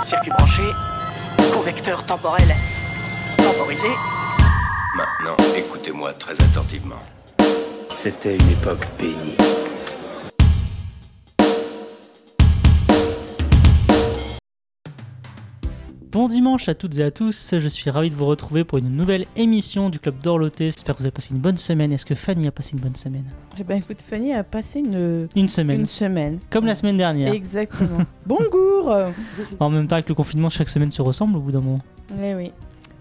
Circuit branché, convecteur temporel temporisé. Maintenant, écoutez-moi très attentivement. C'était une époque bénie. Bon dimanche à toutes et à tous, je suis ravi de vous retrouver pour une nouvelle émission du Club d'Orloté. J'espère que vous avez passé une bonne semaine. Est-ce que Fanny a passé une bonne semaine? Eh ben écoute, Fanny a passé une, Une semaine, une semaine. comme la semaine dernière. Exactement. Bonjour En même temps, avec le confinement, chaque semaine se ressemble au bout d'un moment. Eh oui.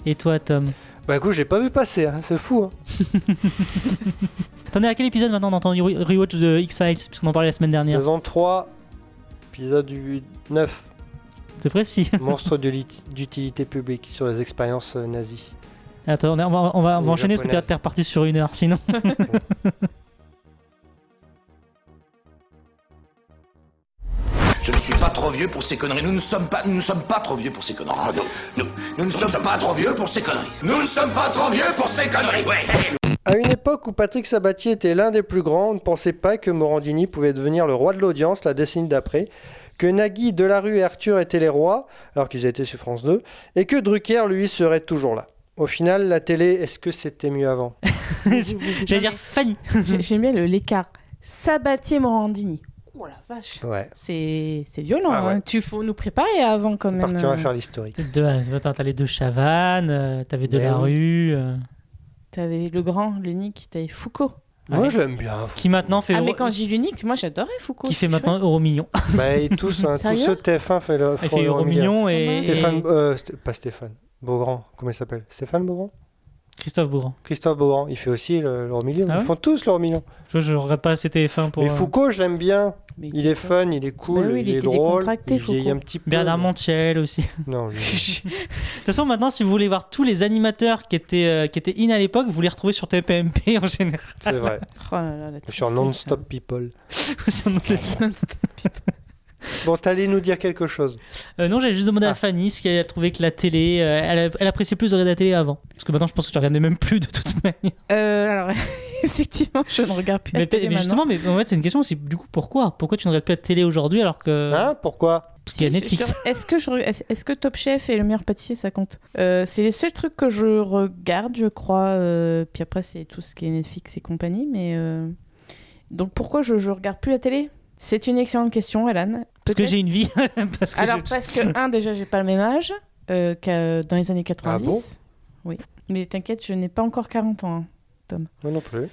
Et toi, Tom? Bah écoute, j'ai pas vu passer, hein, c'est fou. Hein. T'en es à quel épisode maintenant dans ton re- rewatch de X-Files? Puisqu'on en parlait la semaine dernière. Saison 3, épisode 8, 9, C'est précis. monstre d'utilité publique sur les expériences euh, nazies. Attends, on va, on va, on va enchaîner parce que t'es japonaises. t'es reparti sur une heure sinon. Je ne suis pas trop vieux pour ces conneries. Nous ne sommes pas, nous ne sommes pas trop vieux pour ces conneries. Ah, non, nous, nous ne sommes pas trop vieux pour ces conneries. Nous ne sommes pas trop vieux pour ces conneries. Ouais. À une époque où Patrick Sabatier était l'un des plus grands, on ne pensait pas que Morandini pouvait devenir le roi de l'audience la décennie d'après, que Nagui, Delarue et Arthur étaient les rois, alors qu'ils étaient sur France 2, et que Drucker, lui, serait toujours là. Au final, la télé, est-ce que c'était mieux avant J'allais dire Fanny. J'ai- J'aime bien le- l'écart. Sabatier Morandini. Oh la vache. Ouais, C'est c'est violent. Ah ouais. hein. Tu faut nous préparer avant quand même. parti, on va euh. faire l'historique. Attends, t'as les deux Chavannes, euh, t'avais de Ben la oui. rue, euh, T'avais le grand, l'unique, t'avais Foucault. Moi, Ouais. je l'aime bien. qui maintenant fait Ah mais quand j'ai l'unique, moi j'adorais Foucault. qui fait maintenant Euro Million. bah, et tous, hein, tous ceux de TF1 fait le, Il font fait et, Stéphane, euh, pas Stéphane, Beaugrand, comment il s'appelle? Stéphane Beaugrand? Christophe Beaugrand. Christophe Beaugrand, il fait aussi le, l'euro million. Ah Ils font tous l'euro million. Je, je regarde pas assez TF1 pour. Mais euh, Foucault, je l'aime bien. Mais Il est fun, il est cool, Bah oui, il il, est drôle. il vieillit un petit peu. Bernard Montiel aussi. Non, De toute façon, maintenant, si vous voulez voir tous les animateurs qui étaient, euh, qui étaient in à l'époque, vous les retrouvez sur TPMP en général. c'est vrai. Oh là là, la Je suis en tristesse, non-stop people. C'est ça. Bon, t'allais nous dire quelque chose. Euh, non, j'avais juste demandé à Ah. Fanny si elle trouvait que la télé, euh, elle appréciait plus de regarder la télé avant. Parce que maintenant, je pense que tu regardais même plus de toute manière. Euh, alors, effectivement, je ne regarde plus la Mais, télé mais justement, mais en fait, c'est une question aussi. Du coup, pourquoi? Pourquoi tu ne regardes plus la télé aujourd'hui alors que. Hein? Pourquoi? Parce qu'il y a Netflix. Est-ce que, je, re- est-ce est-ce que Top Chef et le meilleur pâtissier, ça compte? Euh, C'est les seuls trucs que je regarde, je crois. euh, puis après, c'est tout ce qui est Netflix et compagnie. Mais euh, Donc pourquoi je ne regarde plus la télé? C'est une excellente question, Alan. Parce que j'ai une vie. parce que Alors, parce que, un, déjà, j'ai pas le même âge euh, qu'à- dans les années 90. oui. Mais t'inquiète, je n'ai pas encore 40 ans. hein. Moi non plus.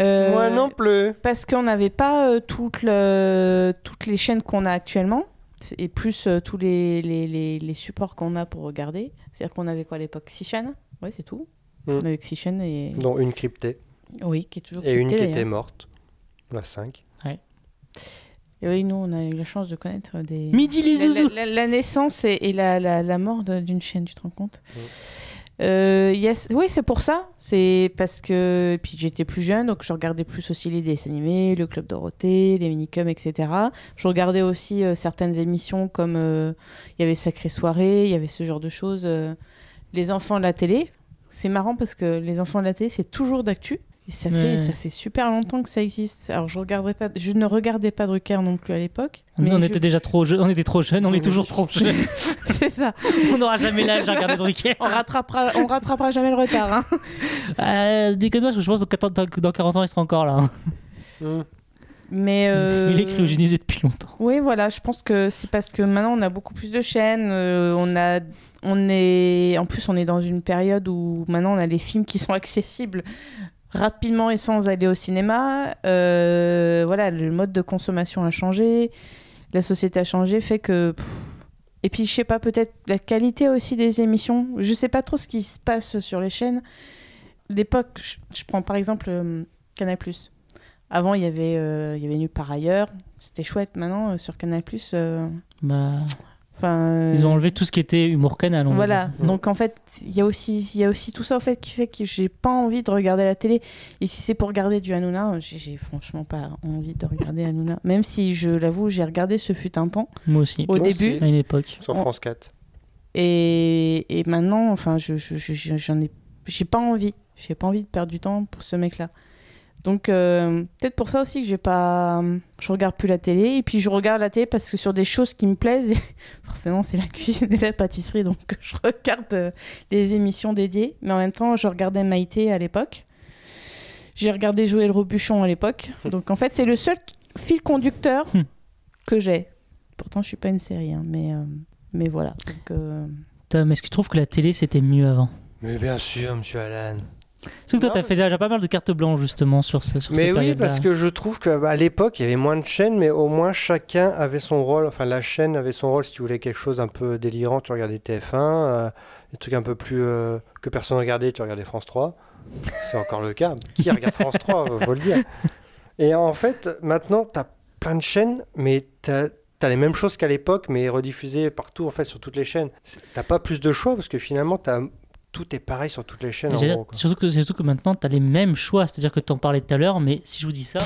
Euh, Moi non plus. Parce qu'on n'avait pas euh, toutes, le- toutes les chaînes qu'on a actuellement, et plus euh, tous les, les, les- les supports qu'on a pour regarder. C'est-à-dire qu'on avait quoi à l'époque? 6 chaînes? Oui, c'est tout. Mm. On avait 6 chaînes et. Dont une cryptée. Oui, qui est toujours Et une cryptée, qui était morte. La 5. Et oui, nous, on a eu la chance de connaître des. Midi les La- zouzous. La, la- la naissance et, et la, la, la mort d'une chaîne, tu te rends compte? Mm. Euh. Oui, c'est pour ça. C'est parce que puis j'étais plus jeune, donc je regardais plus aussi les dessins animés, le Club Dorothée, les minicums, etc. Je regardais aussi euh, certaines émissions comme euh, il y avait Sacrée Soirée, il y avait ce genre de choses. les enfants de la télé, c'est marrant parce que les enfants de la télé, c'est toujours d'actu. Et ça, Ouais. fait, ça fait super longtemps que ça existe. Alors je, regarderais pas, je ne regardais pas Drucker non plus à l'époque. Nous, mais on je- était déjà trop jeunes, on était trop jeunes, on est toujours trop jeunes. c'est ça. on n'aura jamais l'âge à regarder Drucker. On rattrapera, on rattrapera jamais le retard. Hein. Euh, Déconne-moi, je pense que dans dans 40 ans, il sera encore là. hein. Hmm. Mais euh, Il est cryogénisé depuis longtemps. Oui, voilà, je pense que c'est parce que maintenant on a beaucoup plus de chaînes. euh, on a, on est, en plus, on est dans une période où maintenant on a les films qui sont accessibles rapidement et sans aller au cinéma. Euh, voilà, le mode de consommation a changé, la société a changé, fait que. et puis je sais pas, peut-être la qualité aussi des émissions. Je sais pas trop ce qui se passe sur les chaînes. L'époque, je, prends par exemple euh, Canal+. Avant, il y avait, euh, il y avait par ailleurs. C'était chouette. Maintenant, euh, sur Canal+, euh, Bah, enfin... euh, ils ont enlevé tout ce qui était humour canal. Voilà. dire. Donc, en fait, il y, a aussi- il y a aussi tout ça, en fait, qui fait que j'ai pas envie de regarder la télé. Et si c'est pour regarder du Hanouna, j'ai franchement pas envie de regarder Hanouna. Même si, je l'avoue, j'ai regardé Ce fut un temps, Moi aussi. au Moi début. aussi. À une époque. Sur France 4. Et, et maintenant, enfin, je, je, je- je- j'en ai, j'ai pas envie. J'ai pas envie de perdre du temps pour ce mec-là. Donc euh, peut-être pour ça aussi que j'ai pas, je regarde plus la télé. Et puis je regarde la télé parce que sur des choses qui me plaisent, et forcément c'est la cuisine et la pâtisserie, donc je regarde euh, les émissions dédiées. Mais en même temps, je regardais Maïté à l'époque. J'ai regardé Joël Robuchon à l'époque. Donc en fait, c'est le seul fil conducteur Hmm. que j'ai. Pourtant, je suis pas une série, hein, mais euh, mais voilà. Donc, euh, Tom, est-ce que tu trouves que la télé c'était mieux avant? Mais bien sûr, monsieur Alan. Parce que toi, t'as fait déjà pas mal de cartes blanches justement sur, ce, sur ces Mais oui, parce que je trouve qu'à l'époque, il y avait moins de chaînes, mais au moins chacun avait son rôle. Enfin, la chaîne avait son rôle. Si tu voulais quelque chose un peu délirant, tu regardais TF1. euh, des trucs un peu plus euh, que personne regardait, tu regardais France 3. C'est encore le cas. Qui regarde France 3 Faut le dire. Et en fait, maintenant, tu as plein de chaînes, mais tu as, les mêmes choses qu'à l'époque, mais rediffusées partout, en fait, sur toutes les chaînes. T'as pas plus de choix parce que finalement, t'as- tout est pareil sur toutes les chaînes. En gros, quoi. surtout, que, surtout que maintenant, tu as les mêmes choix. C'est-à-dire que tu en parlais tout à l'heure, mais si je vous dis ça.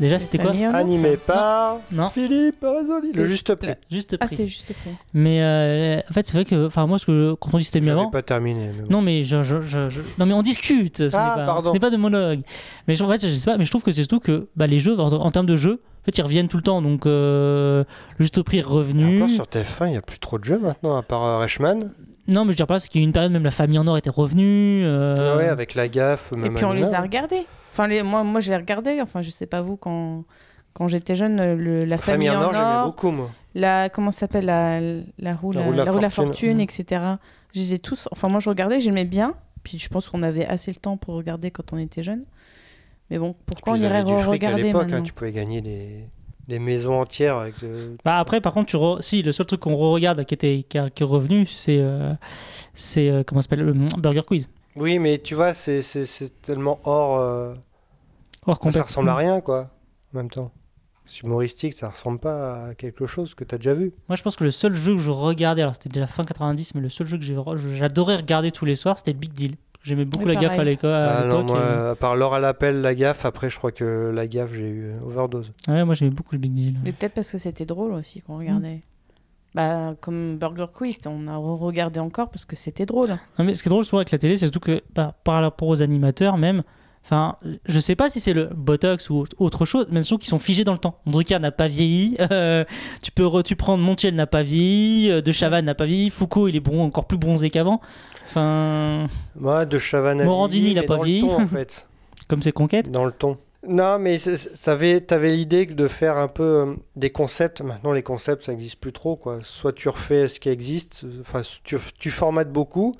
Déjà, c'était quoi Animé ça par Non, Philippe. C'est- Le juste prix. juste Ah, pris. c'est juste près. mais euh, en fait, c'est vrai que. Enfin, moi, ce que, quand on dit c'était mieux avant. pas terminé. mais bon. Non, mais je, je- je- je- non, mais on discute. Ce Ah, n'est pas, pardon. ce n'est pas de monologue. Mais je, en fait, je sais pas. Mais je trouve que c'est surtout que bah, les jeux, en, en termes de jeux, en fait, ils reviennent tout le temps. Donc, euh, le juste prix est Et revenu. encore sur TF1, il n'y a plus trop de jeux maintenant, à part euh, Reichmann. Non, mais je veux dire pas, c'est qu'il y a eu une période, même la famille en or était revenue. euh, Ouais, avec la gaffe, Et même puis on les a regardés. Enfin, les, moi, moi, je les regardais. Enfin, je sais pas vous, quand, quand j'étais jeune, le- la famille, Famille en or, j'aimais or, beaucoup, moi. la, comment ça s'appelle, la, la roue, la, la roue de la fortune, Mhm. etc. Je les ai tous. Enfin, moi, je regardais, j'aimais bien. Puis je pense qu'on avait assez le temps pour regarder quand on était jeune. Mais bon, pourquoi Puis on ils irait avaient du fric à regarder l'époque, hein, maintenant tu pouvais gagner des, des maisons entières avec de- Bah après, par contre, tu re- si le seul truc qu'on re-regarde qui, était, qui, a- qui est revenu, c'est euh, c'est euh, comment ça s'appelle le Burger Quiz. Oui, mais tu vois, c'est- tellement hors. euh, Hors Ça compét- ressemble à rien, quoi, en même temps. C'est humoristique, ça ressemble pas à quelque chose que tu as déjà vu. Moi, je pense que le seul jeu que je regardais, alors c'était déjà fin 90, mais le seul jeu que j'adorais regarder tous les soirs, c'était le Big Deal. J'aimais beaucoup Oui, la gaffe à pareil. l'éco- à Ah non, moi, et- à part l'or à l'appel, la gaffe, après, je crois que la gaffe, j'ai eu overdose. Ouais, moi j'aimais beaucoup le Big Deal. Mais peut-être parce que c'était drôle aussi qu'on regardait. Bah, comme Burger Quiz, on a regardé encore parce que c'était drôle. Non, mais ce qui est drôle souvent avec la télé, c'est surtout que bah, par rapport aux animateurs même, enfin, je sais pas si c'est le Botox ou autre chose, mais surtout qu'ils sont figés dans le temps. Drucker n'a pas vieilli, euh, tu peux re- tu prends Montiel n'a pas vieilli, euh, De Chavannes n'a pas vieilli, Foucault il est bron- encore plus bronzé qu'avant. Enfin, Moi, de Chavannes Morandini, il a mais pas vieilli. En fait. comme ses conquêtes. Dans le ton. Non, mais t'avais avais, l'idée de faire un peu euh, des concepts. Maintenant, les concepts, ça n'existe plus trop. Quoi. Soit tu refais ce qui existe, enfin, tu, tu formates beaucoup.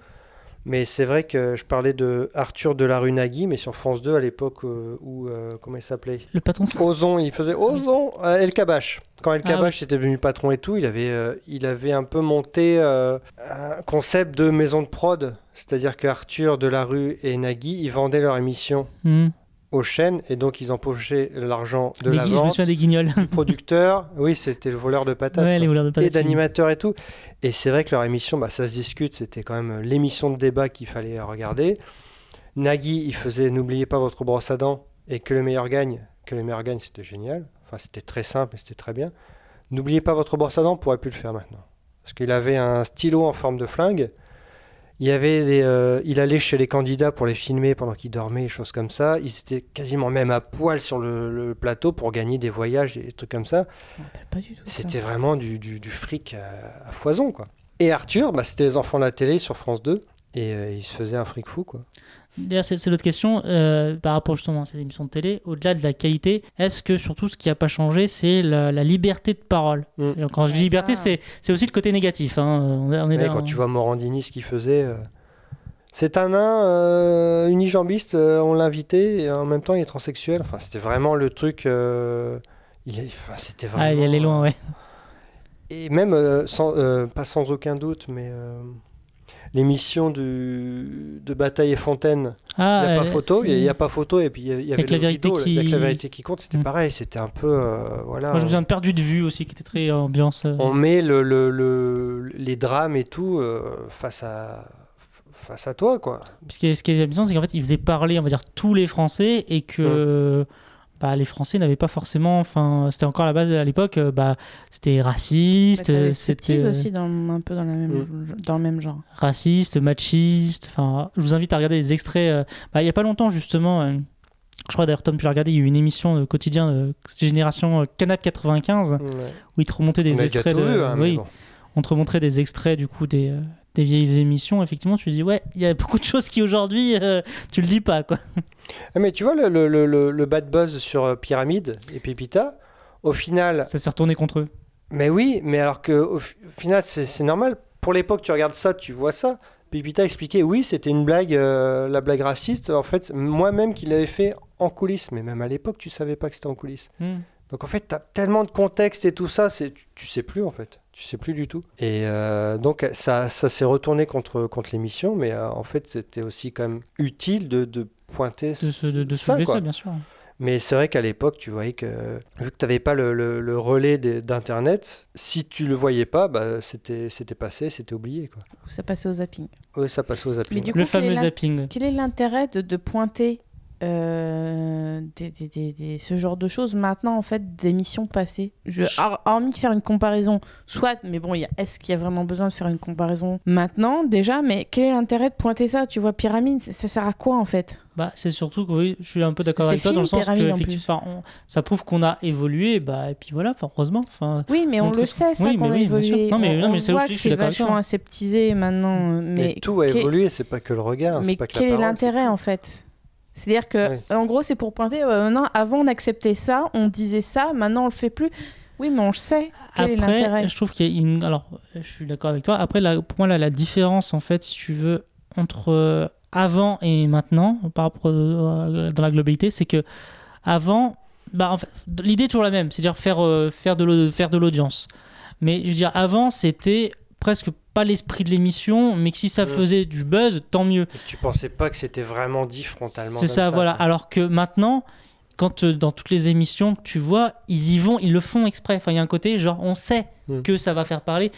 Mais c'est vrai que je parlais de Arthur de la Nagui, mais sur France 2 à l'époque euh, où. euh, comment il s'appelait? Le patron de France. Ozon, il faisait Ozon, euh, El Kabash. Quand El Ah Kabash était devenu patron et tout, il avait, il avait un peu monté un concept de maison de prod. C'est-à-dire que Arthur, Delarue et Nagui, ils vendaient leur émission Hmm. Aux chaînes et donc ils empochaient l'argent de Les la gui- je me vente des guignols. du producteur. Oui, c'était le voleur de patates. ouais, quoi. les voleurs de et patates. d'animateurs et tout. Et c'est vrai que leur émission, bah, ça se discute, c'était quand même l'émission de débat qu'il fallait regarder. Nagui, il faisait N'oubliez pas votre brosse à dents et que le meilleur gagne. Que le meilleur gagne, c'était génial. Enfin, c'était très simple et c'était très bien. N'oubliez pas votre brosse à dents, on pourrait plus le faire maintenant. Parce qu'il avait un stylo en forme de flingue. Il, y avait des, euh, il allait chez les candidats pour les filmer pendant qu'ils dormaient, des choses comme ça. Ils étaient quasiment même à poil sur le, le plateau pour gagner des voyages et des trucs comme ça. C'était vraiment du, du- du fric à, à foison, quoi. Et Arthur, bah, c'était les enfants de la télé sur France 2. Et euh, il se faisait un fric fou, quoi. D'ailleurs, c'est l'autre question euh, par rapport justement à ces émissions de télé. Au-delà de la qualité, est-ce que surtout ce qui n'a pas changé, c'est la, la liberté de parole? Mm. Et Quand je dis liberté, c'est aussi le côté négatif. hein. On est, on est Ouais, dans- quand tu vois Morandini, ce qu'il faisait. euh, C'est un nain euh, unijambiste, euh, on l'a invité, et en même temps il est transsexuel. Enfin, c'était vraiment le truc. euh, il est- enfin, c'était vraiment. Ah, il allait loin, ouais. Et même, euh, sans, euh, pas sans aucun doute, mais euh, l'émission de Bataille et Fontaine, Ah, il n'y a pas photo, il n'y a, pas photo, et puis il y avait Avec la vérité rideau, qui- avec la vérité qui compte, c'était Mm. pareil, c'était un peu. euh, voilà, Moi, je me souviens de Perdu de vue aussi, qui était très ambiance. euh, on met le, le- le- les drames et tout euh, face, à, face à toi, quoi. Ce qui est, ce qui est amusant, c'est qu'en fait, il faisait parler, on va dire, tous les Français et que. Bah, les Français n'avaient pas forcément. Enfin, c'était encore à la base à l'époque, euh, bah, c'était raciste, Bah, t'avais c'était Striptease aussi dans, un peu dans, la même, dans le même genre. raciste, machiste. Enfin, je vous invite à regarder les extraits. euh, bah, il y a pas longtemps justement. euh, je crois d'ailleurs Tom tu l'as regardé, il y a eu une émission de quotidien de génération euh, Canap 95 Ouais. où ils te remontaient des On extraits de vu, hein, oui, bon. on te remontrait des extraits du coup des, euh, des vieilles émissions. Effectivement, tu dis ouais, il y a beaucoup de choses qui aujourd'hui euh, tu le dis pas quoi. Ah, Mais tu vois, le, le, le- bad buzz sur euh, Pyramide et Pépita, au final, Ça s'est retourné contre eux. mais oui, mais alors que au, fi- au final, c'est c'est normal. Pour l'époque, tu regardes ça, tu vois ça. Pépita expliquait, oui, c'était une blague, euh, la blague raciste. En fait, moi-même qui l'avais fait en coulisses, mais même à l'époque, tu savais pas que c'était en coulisses. Hmm. Donc en fait, tu as tellement de contexte et tout ça, c'est tu, tu sais plus en fait. Tu sais plus du tout. Et euh, donc ça, ça s'est retourné contre, contre l'émission, mais euh, en fait, c'était aussi quand même utile de, de pointer De, se- de, de ça, soulever quoi. ça, bien sûr. Mais c'est vrai qu'à l'époque, tu voyais que, vu que tu n'avais pas le, le- le relais d'Internet, si tu le voyais pas, bah, c'était c'était passé, c'était oublié. Quoi. Ou ça passait au zapping. Oui, ça passait aux Mais zappings. du Le coup, quel est fameux zapping. Quel est l'intérêt de, de pointer euh, des, des- des- des- ce genre de choses maintenant, en fait, d'émissions passées je, Je- hor- Hormis de faire une comparaison, soit, mais bon, il y a- est-ce qu'il y a vraiment besoin de faire une comparaison maintenant, déjà? Mais quel est l'intérêt de pointer ça? Tu vois, Pyramide, ça, ça sert à quoi, en fait? Bah, c'est surtout que oui, je suis un peu d'accord avec toi dans le sens que effectivement, on- ça prouve qu'on a évolué, bah, et puis voilà, heureusement. Enfin, Oui, mais on le ça. sait, ça, Oui, qu'on oui, évolué. Non, mais- on, non, mais voit que c'est vachement aseptisé maintenant. Mais, Mais, tout a évolué, c'est pas que le regard, Mais c'est pas que la quel est l'intérêt en fait? C'est-à-dire que, Ouais. en gros, c'est pour pointer. euh, non, avant on acceptait ça, on disait ça, maintenant on le fait plus. Oui, mais on le sait. Quel est l'intérêt? Après, je trouve qu'il y a une. Alors, je suis d'accord avec toi. Après, la- pour moi, là, la différence, en fait, si tu veux, entre euh, avant et maintenant, par rapport euh, dans la globalité, c'est que avant, bah, en fait, l'idée est toujours la même, c'est-à-dire faire, euh, faire de l'au- faire de l'audience. Mais je veux dire, avant, c'était presque pas l'esprit de l'émission, mais que si ça Mm. faisait du buzz, tant mieux. Et Tu pensais pas que c'était vraiment dit frontalement C'est ça, voilà. Alors que maintenant, quand euh, dans toutes les émissions que tu vois, ils y vont, ils le font exprès. Enfin, il y a un côté, genre, on sait Mm. que ça va faire parler.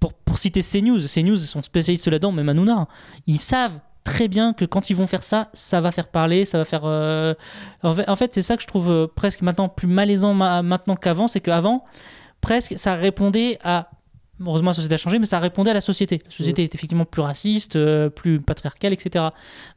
Pour, pour citer CNews, CNews sont spécialistes là-dedans, même Hanouna. hein. Ils savent très bien que quand ils vont faire ça, ça va faire parler, ça va faire. euh, En fait, en fait, c'est ça que je trouve euh, presque maintenant plus malaisant ma- maintenant qu'avant, c'est qu'avant, presque, ça répondait à. Heureusement, la société a changé, mais ça répondait à la société. La société est effectivement plus raciste, euh, plus patriarcale, etc.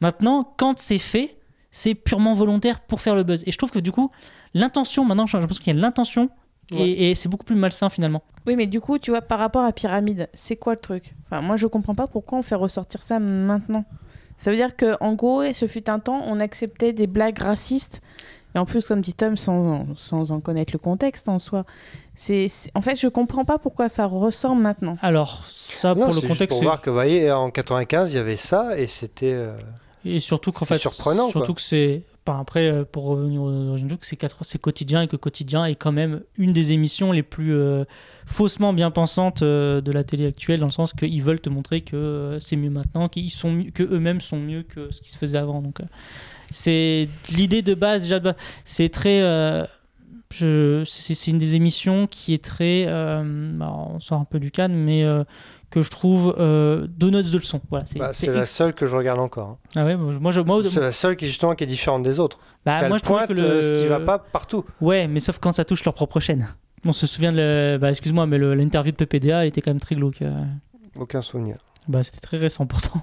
Maintenant, quand c'est fait, c'est purement volontaire pour faire le buzz. Et je trouve que du coup, l'intention, maintenant, j'ai l'impression qu'il y a l'intention, Ouais. et, et c'est beaucoup plus malsain finalement. Oui, mais du coup, tu vois, par rapport à Pyramide, c'est quoi le truc? Enfin, moi, je comprends pas pourquoi on fait ressortir ça maintenant. Ça veut dire que, en gros, ce fut un temps, on acceptait des blagues racistes. Et en plus, comme dit Tom, sans, sans en connaître le contexte en soi, c'est, en fait, je comprends pas pourquoi ça ressort maintenant. Alors, ça, Non, pour le c'est juste contexte, pour c'est- voir que, vous voyez, en 95, il y avait ça et c'était. euh, et surtout qu'en c'est fait, surprenant, surtout quoi. que c'est. enfin, après, euh, pour revenir aux origines c'est quatre- c'est quotidien et que quotidien est quand même une des émissions les plus euh, faussement bien pensantes euh, de la télé actuelle, dans le sens qu'ils veulent te montrer que euh, c'est mieux maintenant, qu'ils sont mieux- que eux-mêmes sont mieux que ce qui se faisait avant. Donc, euh, c'est l'idée de base déjà. c'est très. euh, c'est une des émissions qui est très. euh, alors, on sort un peu du cadre, mais euh, que je trouve euh, donuts de leçons. Voilà, c'est bah, la seule que je regarde encore. hein. Ah ouais, moi, je- moi, C'est la seule qui, justement, qui est différente des autres. bah, moi je trouve que le ce qui va pas partout. Ouais, mais sauf quand ça touche leur propre chaîne. On se souvient de le... bah, excuse-moi, mais l'interview de PPDA, elle était quand même très glauque. Aucun souvenir. Bah, c'était très récent pourtant.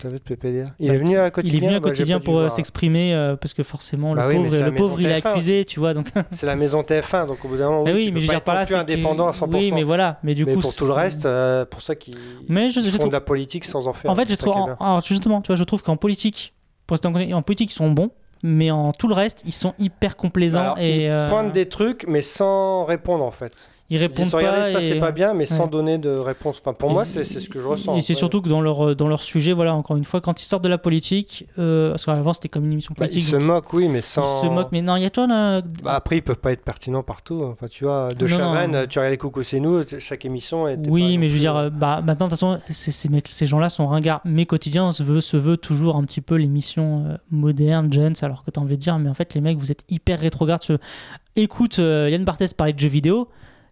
T'as vu de PPDA Il Bah, est venu à Il quotidien. est venu à bah, quotidien pour euh, voir. s'exprimer euh, parce que forcément Bah le oui, pauvre, le pauvre il est TF1 accusé, tu vois. Donc, C'est la maison TF1, donc au bout d'un moment, mais oui, oui, tu mais peux je veux pas dire par là, plus c'est indépendant à 100%. Oui, mais voilà, mais du Mais coup. pour tout le reste, euh, pour ça qu'ils Mais je- ils je font trouve- de la politique sans en faire. En fait, je trouve, est en- alors, justement, tu vois, je trouve qu'en politique, pour en politique, ils sont bons, mais en tout le reste, ils sont hyper complaisants Alors, et ils euh, pointent des trucs, mais sans répondre en fait. Ils Ils répondent regardez, pas. ça et- c'est pas bien, mais sans donner de réponse. Enfin, pour Et- moi, c'est c'est ce que je ressens. Et c'est Ouais. surtout que dans leur, dans leur sujet, voilà, encore une fois, quand ils sortent de la politique, euh, parce qu'avant c'était comme une émission Bah, ils politique, se donc moquent, oui, mais sans. ils se moquent, mais non, il y a toi là. Bah, après, ils peuvent pas être pertinents partout. Enfin, tu vois, de Non, Chavannes, non. tu regardes les Coucou, c'est nous, chaque émission. Oui, mais je veux plus, dire, euh, euh, bah, maintenant, de toute façon, ces, gens-là sont ringards. Mais quotidien se veut, se veut toujours un petit peu l'émission euh, moderne, gens, alors que t'as envie de dire, mais en fait, les mecs, vous êtes hyper rétrogrades. Écoute euh, Yann Barthès parler de jeux vidéo.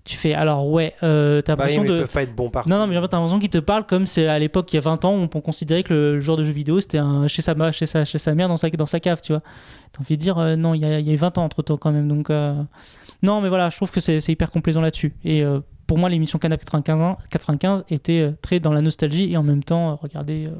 Tu fais alors ouais, euh, t'as Bah oui, l'impression ils de. peuvent pas être bons partout. Non, non, mais j'ai l'impression qu'il te parle comme c'est à l'époque, il y a 20 ans, où on considérait que le joueur de jeux vidéo c'était un chez sa, chez sa, chez sa mère dans sa, dans sa cave, tu vois. T'as envie de dire, euh, non, il y, a, il y a eu 20 ans entre temps quand même. Donc, euh, non, mais voilà, je trouve que c'est hyper complaisant là-dessus. Et euh, pour moi, l'émission Canap 95, ans- 95 était euh, très dans la nostalgie et en même temps, euh, regardez, euh,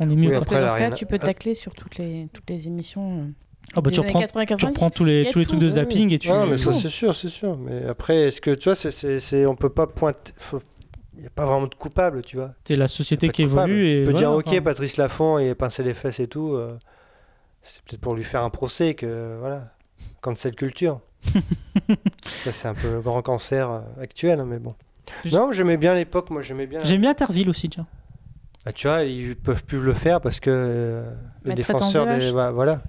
on est mieux. Oui, Après, dans ce cas, tu peux tacler sur toutes les, toutes les émissions. Ah bah, tu, reprends, 80, tu 90. reprends tous les, tous les trucs de oui, zapping et tu. Non, mais ça c'est sûr, c'est sûr. Mais après, est-ce que tu vois, c'est, on peut pas pointer. faut- Il n'y a pas vraiment de coupable, tu vois. C'est la société qui évolue. Et On peut dire, ok, enfin. Patrice Laffont, il a pincé les fesses et tout. euh, c'est peut-être pour lui faire un procès que, voilà, cancel culture. ça, c'est un peu le grand cancer euh, actuel, hein, mais bon. Non, j'aimais bien l'époque, moi j'aimais bien. J'aime bien Terville aussi, tiens. Ah, tu vois, ils peuvent plus le faire parce que euh, les défenseurs des. voilà.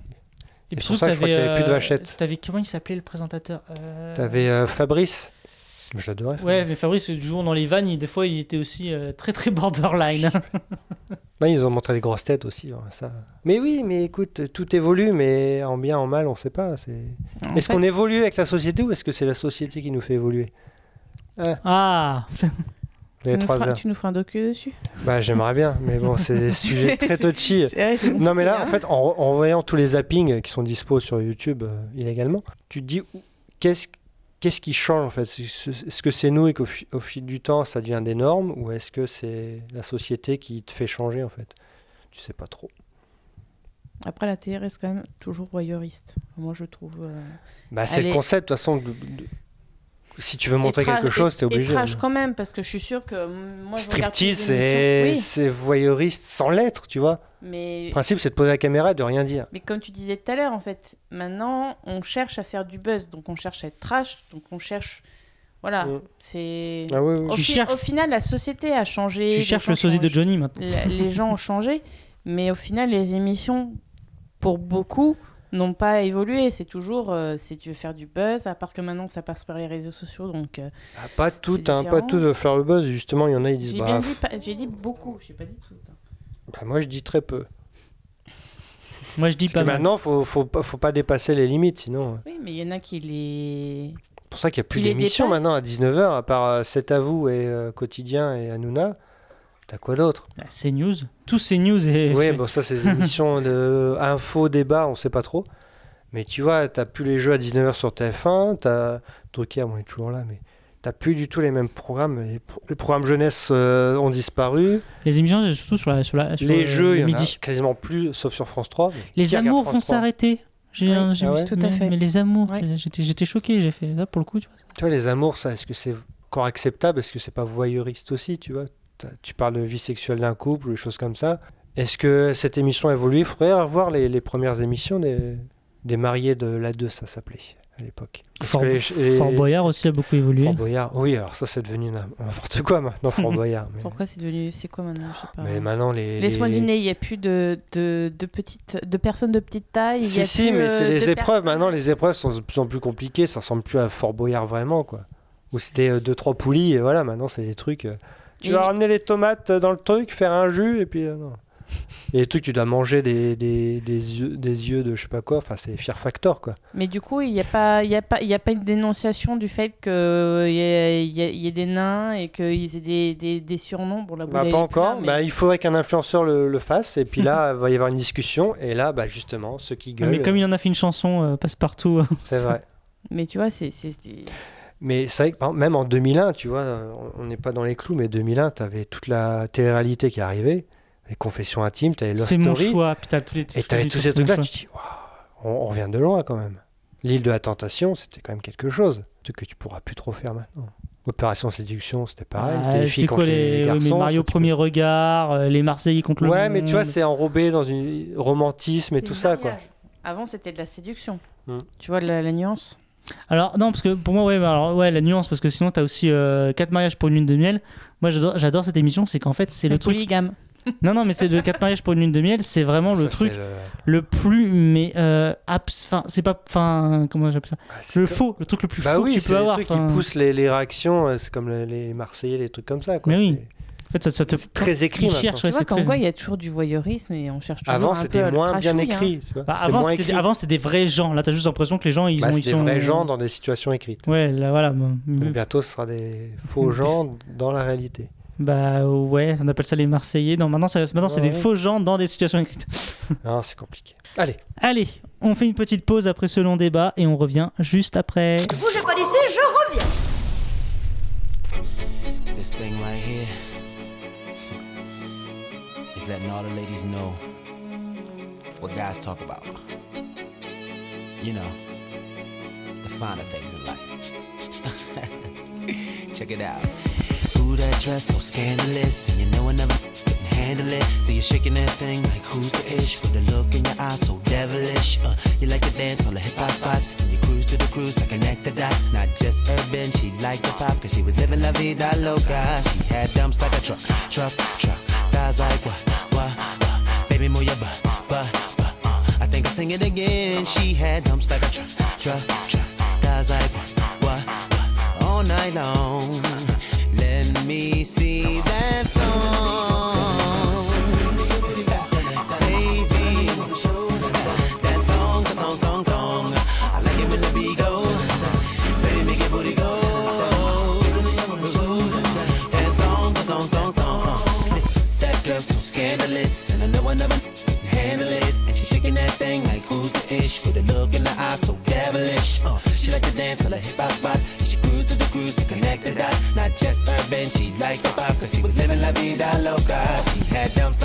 Et puis pour surtout, ça je crois qu'il y t'avais, avait plus de euh, vachettes. T'avais comment il s'appelait le présentateur Euh, T'avais euh, Fabrice. J'adorais. Ouais, mais Fabrice, toujours dans les vannes, il- des fois, il était aussi euh, très très borderline. Bah, ils ont montré les grosses têtes aussi. ouais, ça. Mais oui, mais écoute, tout évolue, mais en bien, en mal, on sait pas. C'est... Est-ce fait, qu'on évolue avec la société ou est-ce que c'est la société qui nous fait évoluer? Ah Les tu, nous feras, heures. tu nous feras un docu dessus Bah, j'aimerais bien, mais bon, c'est des sujets très touchy. Vrai, Non, mais là, en compliqué, fait, en, en voyant tous les zappings qui sont dispo sur YouTube euh, illégalement, tu te dis qu'est-ce qu'est-ce qui change en fait? Est-ce que c'est nous et qu'au fi- au fil du temps ça devient des normes ou est-ce que c'est la société qui te fait changer en fait? Tu sais pas trop. hein. Après, la télé reste quand même toujours voyeuriste. Moi, je trouve. euh, Bah, c'est le concept de toute façon. de- de- Si tu veux montrer et quelque chose, t'es obligé. Et trash hein. quand même, parce que je suis sûre que. Moi, je regarde Striptease, c'est c'est voyeuriste sans l'être, tu vois. Oui, mais. Le principe, c'est de poser la caméra et de rien dire. Mais comme tu disais tout à l'heure, en fait, maintenant, on cherche à faire du buzz, donc on cherche à être trash, donc on cherche. Voilà, Mm. c'est. Ah oui, oui. Au, Tu fi- cherches- au final, la société a changé. Tu cherches le sosie de Johnny maintenant. Les gens ont changé, mais au final, les émissions, pour beaucoup, n'ont pas évolué. C'est toujours, euh, si tu veux faire du buzz, à part que maintenant, ça passe par les réseaux sociaux, donc. euh, Ah, pas tout, c'est hein, pas différent. tout de faire le buzz. Justement, il y en a, ils disent J'ai bah, dit, dit beaucoup, j'ai pas dit tout. hein. bah, moi, je dis très peu. Moi, je dis Parce pas que mal. maintenant, faut, faut, pas, faut pas dépasser les limites, sinon. euh, Oui, mais il y en a qui les. C'est pour ça qu'il n'y a plus d'émissions maintenant à 19h, à part euh, C'est à vous et euh, Quotidien et Hanouna. T'as quoi d'autre? Bah, C'est news. Tous ces news et. Oui, bon, ça, c'est des émissions de info, débat, on sait pas trop. Mais tu vois, t'as plus les jeux à 19h sur TF1, t'as Drucker, bon, il est toujours là, mais t'as plus du tout les mêmes programmes. Les, pro- les programmes jeunesse euh, ont disparu. Les émissions, c'est surtout sur la. Sur la sur les le- jeux, il le y en a midi. quasiment plus, sauf sur France 3. mais Les amours France vont 3? s'arrêter. J'ai Oui, un- j'ai ah vu- ouais Tout à mais, fait. mais les amours, Ouais. j'étais choqué. J'ai fait ça pour le coup, tu vois. Tu vois, les amours, ça, est-ce que c'est encore acceptable? Est-ce que c'est pas voyeuriste aussi, tu vois? Tu parles de vie sexuelle d'un couple ou des choses comme ça. Est-ce que cette émission a évolué? Il faudrait revoir les, les premières émissions des, des mariés de la 2, ça s'appelait à l'époque. Fort, que les- les- Fort Boyard aussi a beaucoup évolué. Fort Boyard, oui, alors ça, c'est devenu n'importe quoi maintenant, Fort Boyard. Mais, Pourquoi c'est devenu. C'est quoi maintenant? Je sais pas. mais maintenant, les. Laisse-moi les- deviner, il n'y a plus de, de, de, petites, de personnes de petite taille. y Si, a si, plus, mais euh, c'est les épreuves. personnes- Maintenant, les épreuves sont de plus en plus compliquées. Ça ressemble plus à Fort Boyard vraiment, quoi. Où c'était euh, deux, trois poulies, et voilà, maintenant, c'est des trucs. euh, tu Et- vas ramener les tomates dans le truc, faire un jus, et puis. euh, non. Et les trucs, tu dois manger des, des, des, yeux, des yeux de je sais pas quoi. Enfin, c'est Fear Factor, quoi. Mais du coup, il n'y a, pas- il y a, pas- il y a pas une dénonciation du fait qu'il y, ait- il y, ait- il y ait des nains et qu'ils aient des, des, des surnoms. Bon, la Bah, pas est encore. là, mais- Bah, il faudrait qu'un influenceur le, le fasse, et puis là, il va y avoir une discussion, et là, bah, justement, ceux qui Ah, gueulent. mais comme il en a fait une chanson, euh, passe partout. C'est vrai. mais tu vois, c'est. c'est- c'est- Mais c'est vrai que par exemple, même en 2001, tu vois, on- n'est pas dans les clous, mais 2001, tu avais toute la télé-réalité qui arrivait, les confessions intimes, tu avais Love C'est mon Story, choix. Puis t'as tous les et tous tu avais les- tous ces trucs-là, tu te dis, on, on revient de loin quand même. L'île de la tentation, c'était quand même quelque chose, ce que tu pourras plus trop faire maintenant. Opération séduction, c'était pareil, Ah, c'était les filles c'est contre quoi les, les, oui, garçons. mais Mario premier regard, euh, les Marseillais contre peux- le Ouais, mais tu vois, c'est enrobé dans une romantisme et tout ça, quoi. Avant, c'était de la séduction. Hmm. Tu vois la, la nuance Alors non, parce que pour moi, ouais, bah, alors, ouais, la nuance, parce que sinon t'as aussi 4 mariages pour une lune de miel. Moi, j'adore, cette émission, c'est qu'en fait, c'est le truc. polygame. Non, non, mais c'est de 4 mariages pour une lune de miel, c'est vraiment le truc le- le plus, mais euh, abs- enfin, c'est pas, enfin, comment j'appelle ça? Ah, c'est Le comme- faux, le truc le plus Bah faux oui, que tu c'est trucs enfin. qui poussent les, les réactions, euh, c'est comme les, les Marseillais, les trucs comme ça. Quoi. Mais oui. C'est- En fait, ça, ça te. C'est très écrit Ils cherchent, Tu ouais, vois c'est qu'en très- quoi il y a toujours du voyeurisme et on cherche toujours Avant, un peu c'était à le moins bien hein. écrit. Bah, C'était avant, moins c'était écrit. avant, c'était des vrais gens. Là, t'as juste l'impression que les gens, ils Bah, ont. c'est ils des sont... vrais gens dans des situations écrites. Ouais, là, voilà. bientôt, ce sera des faux gens dans la réalité. Bah ouais, on appelle ça les Marseillais. Non, maintenant, ça- maintenant c'est Ouais. des faux gens dans des situations écrites. Non, c'est compliqué. Allez, Allez, on fait une petite pause après ce long débat et on revient juste après. Bougez pas d'ici, je reviens. This thing right here letting all the ladies know what guys talk about. You know, the finer things in life. Check it out. Ooh, that dress so scandalous, and you know I never couldn't handle it. So you're shaking that thing like who's the ish with the look in your eyes so devilish. Uh, you like to dance on the hip hop spots, and you cruise to the cruise like an actor dots. Not just urban, she liked the pop, cause she was living la vida loca. She had dumps like a truck, truck, truck. Thighs like what, what, what. Baby, move your butt, butt, butt. I think I'll sing it again. She had dumps like a truck, truck, truck. Thighs like what, what, what. All night long. Let me see like the ish with a look in the eye so devilish. Uh, she like to dance till the hip hop spots. And she cruise to the cruise to connect the dots. Not just urban, she liked the pop cause she was living la vida loca. She had dumps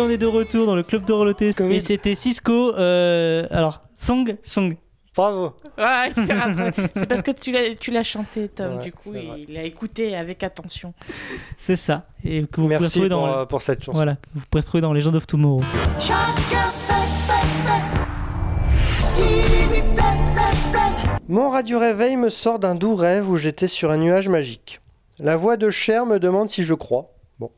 Et on est de retour dans le club de Roloté. Covid. Et c'était Cisco. euh, alors, Song, Song. bravo. Ouais, c'est parce que tu l'as, tu l'as chanté, Tom. Ouais, du coup, il a écouté avec attention. C'est ça. Et que vous pouvez Merci retrouver pour, dans. euh, pour cette chanson. Voilà, que vous pouvez retrouver dans Legend of Tomorrow. Mon radio réveil me sort d'un doux rêve où j'étais sur un nuage magique. La voix de Cher me demande si je crois. Bon.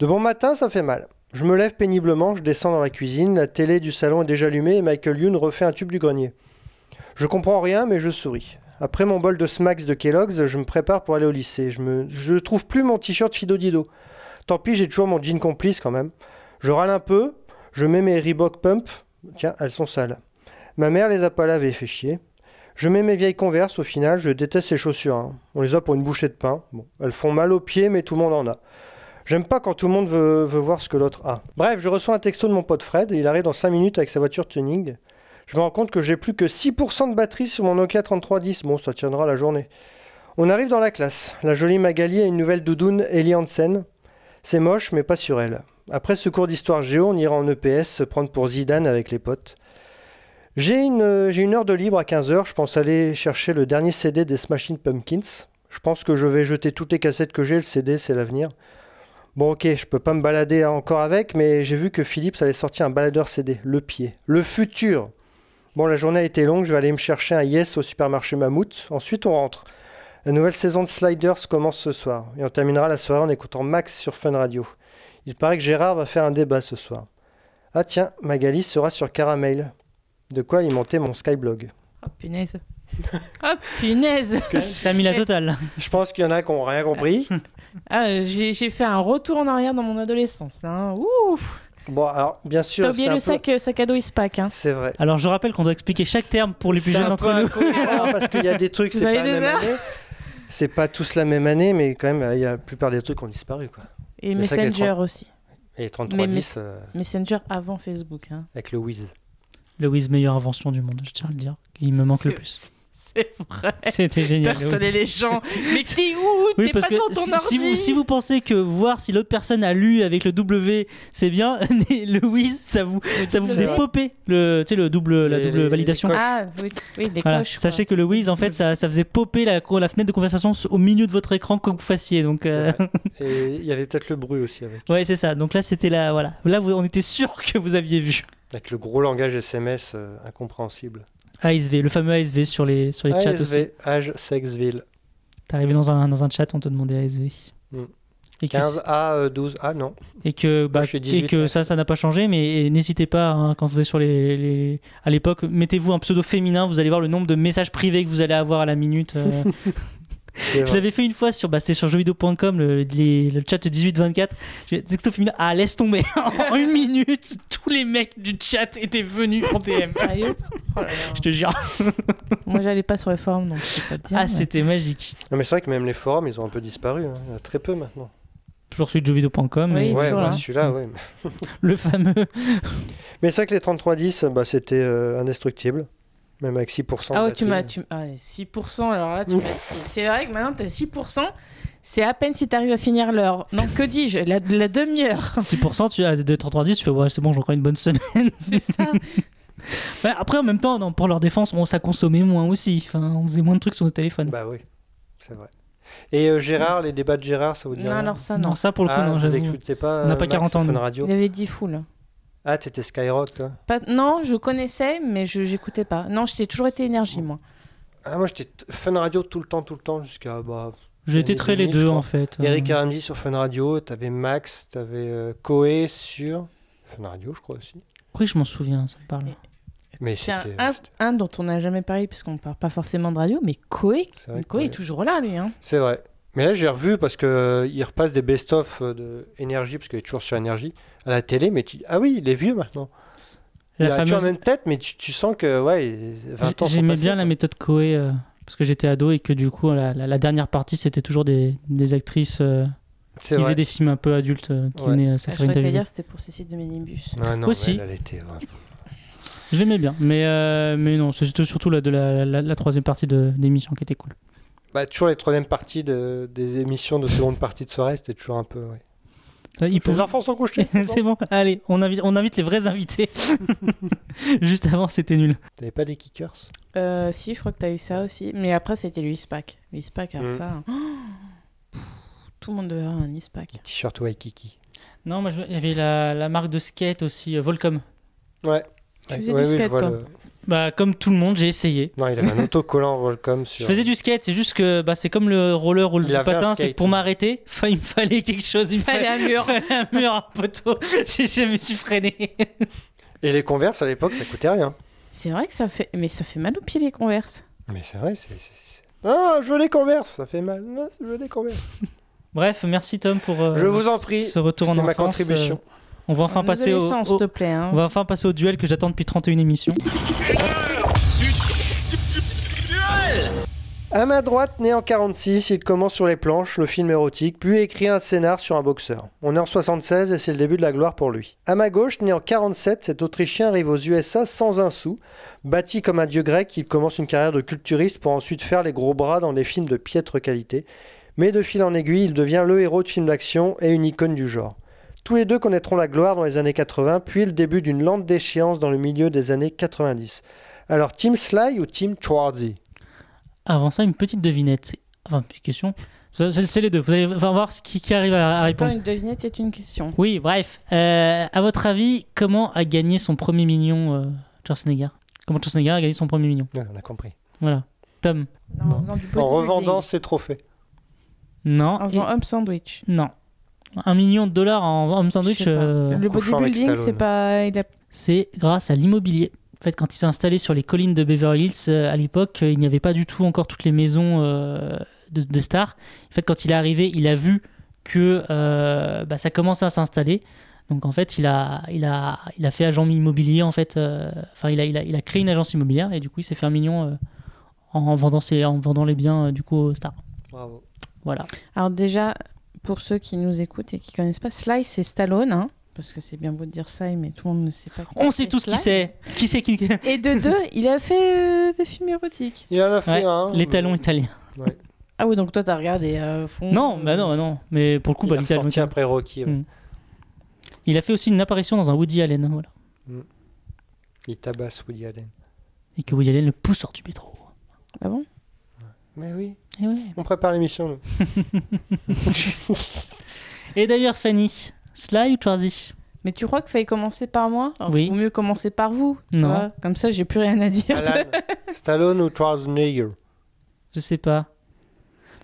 De bon matin, ça fait mal. Je me lève péniblement, je descends dans la cuisine, la télé du salon est déjà allumée et Michael Youn refait un tube du grenier. Je comprends rien, mais je souris. Après mon bol de smacks de Kellogg's, je me prépare pour aller au lycée. Je me, je trouve plus mon t-shirt Fido Dido. Tant pis, j'ai toujours mon jean complice quand même. Je râle un peu, je mets mes Reebok Pump. Tiens, elles sont sales. Ma mère les a pas lavées, fait chier. Je mets mes vieilles converses, au final, je déteste ces chaussures. hein. On les a pour une bouchée de pain. Bon, elles font mal aux pieds, mais tout le monde en a. J'aime pas quand tout le monde veut, voir ce que l'autre a. Bref, je reçois un texto de mon pote Fred, il arrive dans 5 minutes avec sa voiture tuning. Je me rends compte que j'ai plus que 6% de batterie sur mon Nokia 3310. Bon, ça tiendra la journée. On arrive dans la classe. La jolie Magali a une nouvelle doudoune, Ellie Hansen. C'est moche, mais pas sur elle. Après ce cours d'histoire géo, on ira en EPS se prendre pour Zidane avec les potes. J'ai une, j'ai une heure de libre à 15h. Je pense aller chercher le dernier CD des Smashing Pumpkins. Je pense que je vais jeter toutes les cassettes que j'ai. Le CD, c'est l'avenir. Bon, ok, je peux pas me balader encore avec, mais j'ai vu que Philips allait sortir un baladeur CD. Le pied. Le futur. Bon, la journée a été longue. Je vais aller me chercher un Yes au supermarché Mammouth. Ensuite, on rentre. La nouvelle saison de Sliders commence ce soir. Et on terminera la soirée en écoutant Max sur Fun Radio. Il paraît que Gérard va faire un débat ce soir. Ah tiens, Magali sera sur Caramel. De quoi alimenter mon Skyblog. Oh punaise. oh punaise. T'as mis la totale. Je pense qu'il y en a qui n'ont rien compris. Ah, euh, j'ai j'ai fait un retour en arrière dans mon adolescence. hein. Ouf. Bon, alors, bien sûr. T'as oublié le peu- sac, euh, sac à dos Ispac. Hein. C'est vrai. Alors je rappelle qu'on doit expliquer chaque terme pour les plus C'est jeunes un d'entre peu nous. parce qu'il y a des trucs, Vous c'est avez pas la deux même heures année. C'est pas tous la même année, mais quand même, il y a la plupart des trucs ont disparu. Quoi. Et Le Messenger trente- aussi. Et 3310 Mais- euh, Messenger avant Facebook. Hein. avec le Wiz. Le Wiz, meilleure invention du monde, je tiens à le dire. Il me manque le C'est- plus. C'est vrai. C'était génial. Personner les gens. Mais t'es où? Oui, T'es parce pas que dans ton si, ordi si vous, si vous pensez que voir si l'autre personne a lu avec le W, c'est bien, mais le Wiz, ça vous, ça vous faisait popper le, tu sais, le double, la double les- validation. Ah oui, oui les Voilà. coches. quoi. Sachez que le Wiz, en fait, ça, ça faisait popper la, la fenêtre de conversation au milieu de votre écran quoi que vous fassiez. Donc, euh. Et il y avait peut-être le bruit aussi avec. ouais, c'est ça. Donc là, c'était la, voilà. Là, vous- on était sûr que vous aviez vu. Avec le gros langage SMS euh, incompréhensible. ASV, le fameux ASV sur les, sur les chats aussi. ASV, âge, sexe, ville. T'es arrivé dans un, dans un chat, on te demandait ASV. Hmm. Et que, 15A, euh, 12A, non. et que, bah, je suis et 18, que là. ça, ça n'a pas changé, mais n'hésitez pas, hein, quand vous êtes sur les, les- À l'époque, mettez-vous un pseudo féminin, vous allez voir le nombre de messages privés que vous allez avoir à la minute. euh. Je l'avais fait une fois sur, bah, c'était sur jeuxvideo.com, le, les- le chat 18-24. J'ai texto féminin, ah laisse tomber. en une minute, tous les mecs du chat étaient venus en DM. Sérieux? Oh là là. Je te jure. Moi, j'allais pas sur les forums, donc je peux pas te dire. Ah, mais- c'était magique. Non, mais c'est vrai que même les forums, ils ont un peu disparu. hein. Il y en a très peu maintenant. Toujours celui de jeuxvideo.com, Oui. Et ouais, bah, là. celui-là, ouais. le fameux. Mais c'est vrai que les 3310, bah, c'était euh, indestructible. Même avec 6%. de Ah ouais, tu m'as. Tu... Ah, les 6%, alors là, tu m'as. C'est c'est vrai que maintenant, t'as 6%. C'est à peine si t'arrives à finir l'heure. Non, que dis-je La, la demi-heure. 6%, tu as de 30 tu fais, ouais, c'est bon, j'ai encore une bonne semaine. C'est ça. Ouais, après, en même temps, non, pour leur défense, bon, ça consommait moins aussi. Enfin, on faisait moins de trucs sur nos téléphones. Bah oui, c'est vrai. Et euh, Gérard, les débats de Gérard, ça vous dit non, rien alors ça, non. non. ça pour le coup, ah, non, vous pas On n'a euh, pas Max 40 ans. Radio Il avait dit full. Ah, t'étais Skyrock, toi Pas... Non, je connaissais, mais je j'écoutais pas. Non, j'étais toujours été énergie, moi. Ah, moi, j'étais t- Fun Radio tout le temps, tout le temps, jusqu'à... Bah, J'ai été très les deux, en fait. Eric Euh, et Ramsey sur Fun Radio, t'avais Max, t'avais euh, Koé sur Fun Radio, je crois aussi. Oui, je m'en souviens, ça me parle. Mais C'est un, c'était... un, c'était- un dont on n'a jamais parlé, puisqu'on parle pas forcément de radio, mais Koé. Koé est Koé. toujours là, lui. Hein. C'est vrai. Mais là, j'ai revu parce que euh, il repasse des best-of euh, de Énergie, parce qu'il est toujours sur Énergie, à la télé, mais tu dis, ah oui, il est vieux maintenant. il La a toujours fameuse... la même tête, mais tu, tu sens que, ouais, il- 20 ans J'aimais bien quoi. la méthode Koé, euh, parce que j'étais ado et que du coup, la, la- la dernière partie, c'était toujours des, des actrices euh, qui faisaient des films un peu adultes, euh, qui Ouais. venaient Ah, se faire dire c'était pour Cécile de Ménibus. Ah non, Aussi. elle, elle était, ouais. Je l'aimais bien, mais, euh, mais non, c'était surtout la, de la, la- la troisième partie de l'émission qui était cool. Bah, toujours les troisième parties de, des émissions de seconde partie de soirée, c'était toujours un peu. Ouais. Euh, il Les enfants sont couchés. c'est bon. Allez, on invite, on invite les vrais invités. Juste avant, c'était nul. T'avais pas des kickers? Euh, si, je crois que t'as eu ça aussi. Mais après, c'était le ISPAC. Le ISPAC, alors Mm. ça. hein. Pff, tout le monde devait avoir un ISPAC. Les t-shirts Waikiki. Non, moi, il y avait la, la marque de skate aussi, euh, Volcom. Ouais. Tu faisais ouais, du oui, skate, vois quoi. le- Bah, comme tout le monde, j'ai essayé. Non, il avait un autocollant Volcom sur. Je faisais du skate, c'est juste que bah, c'est comme le roller ou le Il patin, c'est que pour m'arrêter, il me fallait quelque chose. Il me Fallait fallait, un mur. fallait un mur, un poteau. J'ai- Je me suis freiné. Et les Converse à l'époque, ça coûtait rien. C'est vrai que ça fait. Mais ça fait mal aux pieds, les converses. Mais c'est vrai, c'est. Ah, je veux les Converse, ça fait mal. Non, je veux les Converse. Bref, merci Tom pour euh, Je vous en prie, ce retour en ma enfance. contribution. Euh, on va enfin En passer au, adolescence, au- s'il te plaît. hein. on va enfin passer au duel que j'attends depuis 31 émissions. À ma droite, né en 46, il commence sur les planches, le film érotique, puis écrit un scénar sur un boxeur. On est en 76 et c'est le début de la gloire pour lui. À ma gauche, né en 47, cet Autrichien arrive aux USA sans un sou. Bâti comme un dieu grec, il commence une carrière de culturiste pour ensuite faire les gros bras dans des films de piètre qualité. Mais de fil en aiguille, il devient le héros de films d'action et une icône du genre. Tous les deux connaîtront la gloire dans les années 80, puis le début d'une lente déchéance dans le milieu des années 90. Alors, Team Sly ou Team Schwarzy? Avant ça, une petite devinette. Enfin, une petite question. C'est les deux. Vous allez voir qui, qui arrive à, à répondre. une devinette, c'est une question. Oui, bref. Euh, à votre avis, comment a gagné son premier million euh, Schwarzenegger? Comment Schwarzenegger a gagné son premier million? Ouais, On a compris. Voilà. Tom En revendant ses trophées. Non. En faisant home sandwich. Non. Un million de dollars en homme sandwich, euh, Le bodybuilding, c'est pas. A... c'est grâce à l'immobilier. En fait, quand il s'est installé sur les collines de Beverly Hills, euh, à l'époque, euh, il n'y avait pas du tout encore toutes les maisons euh, de, de stars. En fait, quand il est arrivé, il a vu que euh, bah, ça commençait à s'installer. Donc, en fait, il a, il a, il a fait agent immobilier. En fait, euh, enfin, il a, il a, il a créé une agence immobilière et du coup, il s'est fait un million euh, en vendant ses, en vendant les biens euh, du coup aux stars. Bravo. Voilà. Alors, déjà, pour ceux qui nous écoutent et qui connaissent pas, Sly, c'est Stallone. Hein, parce que c'est bien beau de dire ça, mais tout le monde ne sait pas. qui On sait tous qui Sly. c'est. Qui c'est qui Et de deux, il a fait euh, des films érotiques. Il en a fait Ouais, un. Les talons italiens. Ah oui, donc toi, t'as regardé à fond. Non, euh, bah non, bah non. Mais pour le coup, Il bah, est l'italien. ressorti après Rocky. ouais. Mm. Il a fait aussi une apparition dans un Woody Allen, voilà. Il tabasse Woody Allen. Et que Woody Allen le pousse hors du métro. Ah bon? Mais oui, Et, ouais. on prépare l'émission. nous. Et d'ailleurs, Fanny, Sly ou Schwarzy Mais tu crois qu'il fallait commencer par moi? Alors, Oui. Vaut mieux commencer par vous. tu Non. vois. Comme ça, j'ai plus rien à dire. Alan, Stallone ou Schwarzenegger? Je sais pas.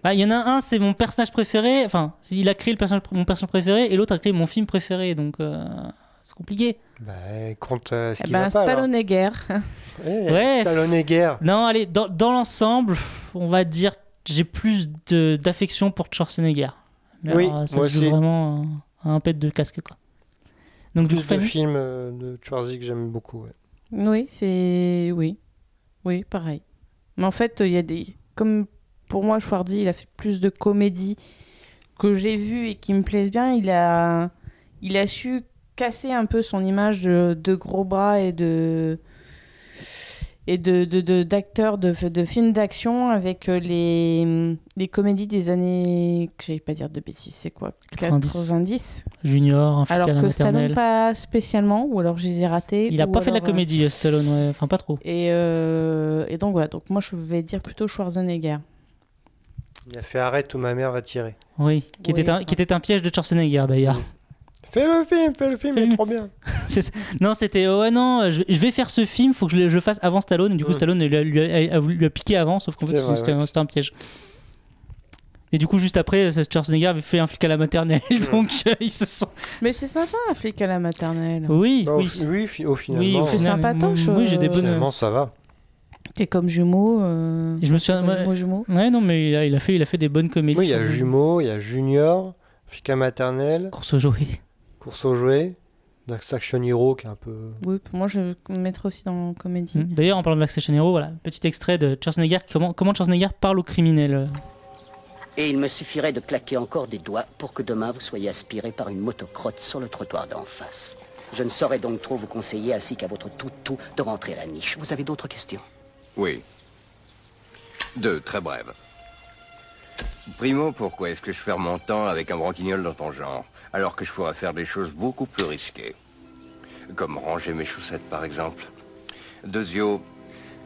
Bah, Il y en a un, c'est mon personnage préféré. Enfin, il a créé le personnage, mon personnage préféré, et l'autre a créé mon film préféré. Donc, euh, c'est compliqué. Bah, compte euh, ce Eh qui ben, va pas. alors. Stallone et guerre. Eh, Ouais. Stallone et guerre. Non, allez, dans, dans l'ensemble, on va dire j'ai plus de- d'affection pour Schwarzenegger. Mais Oui, alors, ça moi se joue aussi. vraiment à un pet de casque, quoi. Donc, du coup, Plus de Fanny films euh, de Schwarzy que j'aime beaucoup. ouais. Oui, c'est. Oui. Oui, pareil. Mais en fait, il y a des. Comme pour moi, Schwarzy, il a fait plus de comédies que j'ai vues et qui me plaisent bien. Il a, il a su casser un peu son image de, de gros bras et de et de de- de- de, de, films d'action avec euh, les, les comédies des années que j'allais pas dire de bêtises c'est quoi 90. 90 Junior, un alors que Stallone pas spécialement ou alors je les ai ratés Il a pas fait de la euh, comédie, euh, Stallone, ouais. Enfin, pas trop. et, euh, et donc voilà, donc moi je vais dire plutôt Schwarzenegger. Il a fait Arrête ou ma mère va tirer. Oui, qui, Oui, était, un, enfin. qui était un piège de Schwarzenegger d'ailleurs. Fais le film, fais le film, il est trop bien. C'est non, c'était oh, ouais, non, je, je vais faire ce film, faut que je le je fasse avant Stallone. Et du coup, Mm. Stallone lui a, lui a- a voulu- lui a piqué avant, sauf qu'en fait, C'est vrai, c'était ouais. un- c'était un piège. Et du coup, juste après, euh, Schwarzenegger avait fait un flic à la maternelle, donc euh, ils se sont. Mais c'est sympa un flic à la maternelle. Oui, Bah, au, oui. fi- oui, fi- au Oui, finalement, au C'est final, sympatoche, Oui, j'ai des euh, bonnes. finalement, ça va. T'es comme jumeau. Euh... Et je me souviens- comme ouais. jumeau, jumeau. Ouais, non, mais il a, il a fait, il a fait des bonnes comédies. Oui, il y a sur- Jumeaux, il y a Junior, Fika maternelle, Course aux jouets. Course aux jouets, Dax Action Hero qui est un peu. Oui, pour moi je le mettrais aussi dans comédie. Mm. D'ailleurs, en parlant de l'Action Hero, voilà, petit extrait de Schwarzenegger. Comment, comment Schwarzenegger parle aux criminels Et il me suffirait de claquer encore des doigts pour que demain vous soyez aspiré par une motocrotte sur le trottoir d'en face. Je ne saurais donc trop vous conseiller, ainsi qu'à votre tout-tout, de rentrer à la niche. Vous avez d'autres questions? Oui. Deux, très brèves. Primo, pourquoi est-ce que je perds mon temps avec un branquignol dans ton genre, alors que je pourrais faire des choses beaucoup plus risquées Comme ranger mes chaussettes, par exemple. Deuxio,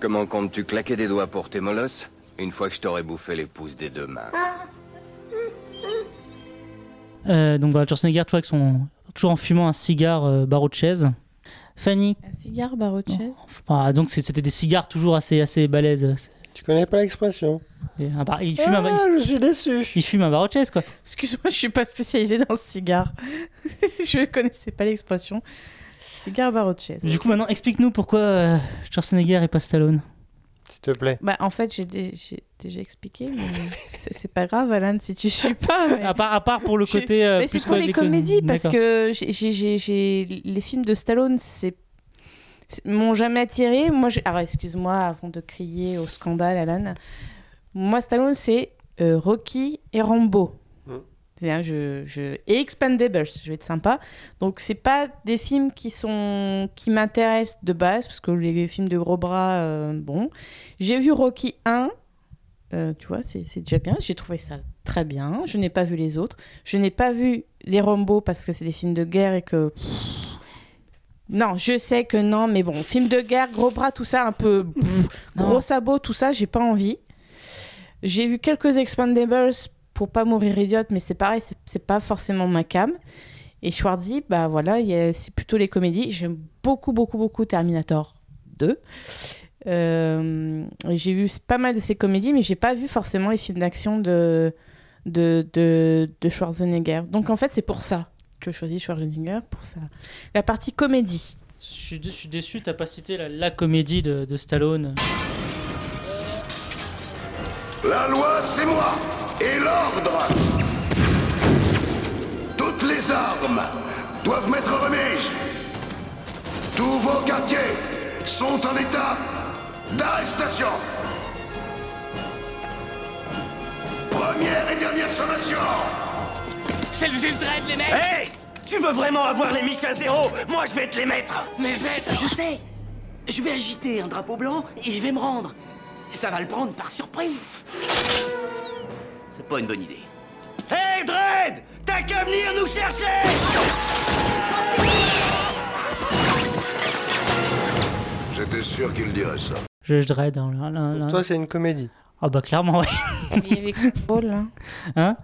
comment comptes-tu claquer des doigts pour tes molosses, une fois que je t'aurai bouffé les pouces des deux mains Euh, Donc voilà, Schwarzenegger, tu vois, avec son, toujours en fumant un cigare euh, barreau de chaise. Fanny, Un cigare, barreau de chaise enfin, donc c'était des cigares toujours assez, assez balèzes. Tu connais pas l'expression? Un bar- il, fume un, Ah, il, je suis déçu. il fume un chaise, quoi. Excuse-moi, je suis pas spécialisée dans le cigare. je connaissais pas l'expression. Cigare, chaise. Du coup, maintenant, explique-nous pourquoi euh, Schwarzenegger et pas Stallone. S'il te plaît. Bah, en fait, j'ai dé- j'ai déjà expliqué, mais c'est pas grave, Alan, si tu suis pas. mais- À part, à part pour le Je- côté. euh, Mais c'est pour les com- comédies, parce que j'ai- j'ai- j'ai- j'ai- les films de Stallone, c'est m'ont jamais attiré. Moi, j'ai- alors excuse-moi avant de crier au scandale, Alan. Moi, Stallone, c'est euh, Rocky et Rambo. C'est-à-dire, Je, je... Et Expendables, je vais être sympa. Donc, c'est pas des films qui sont qui m'intéressent de base, parce que les films de gros bras, euh, bon. J'ai vu Rocky 1, euh, tu vois, c'est c'est déjà bien. J'ai trouvé ça très bien. Je n'ai pas vu les autres. Je n'ai pas vu les Rambo parce que c'est des films de guerre et que. Non, je sais que non, mais bon, film de guerre, gros bras, tout ça, un peu pff, gros sabots, tout ça, j'ai pas envie. J'ai vu quelques Expandables pour pas mourir idiote, mais c'est pareil, c'est- pas forcément ma cam. Et Schwarzy, bah voilà, c'est plutôt les comédies. J'aime beaucoup, beaucoup, beaucoup Terminator 2. Euh, j'ai vu pas mal de ses comédies, mais j'ai pas vu forcément les films d'action de, de, Schwarzenegger. Donc en fait, c'est pour ça que je choisis Schwarzenegger, pour ça. La partie comédie. Je suis, je suis déçu, t'as pas cité la, comédie de Stallone. La loi, c'est moi. Et l'ordre. Toutes les armes doivent m'être remises. Tous vos quartiers sont en état d'arrestation. Première et dernière sommation. C'est le juge Dredd, les mecs Hey Tu veux vraiment avoir les miches à zéro? Moi, je vais te les mettre Mais Zed, je sais Je vais agiter un drapeau blanc et je vais me rendre. Ça va le prendre par surprise. C'est pas une bonne idée. Hey, Dredd T'as qu'à venir nous chercher J'étais sûr qu'il dirait ça. Je, dread. hein, là, là, là. Toi, c'est une comédie. Ah bah clairement, ouais. Il y avait Ball, là. Hein?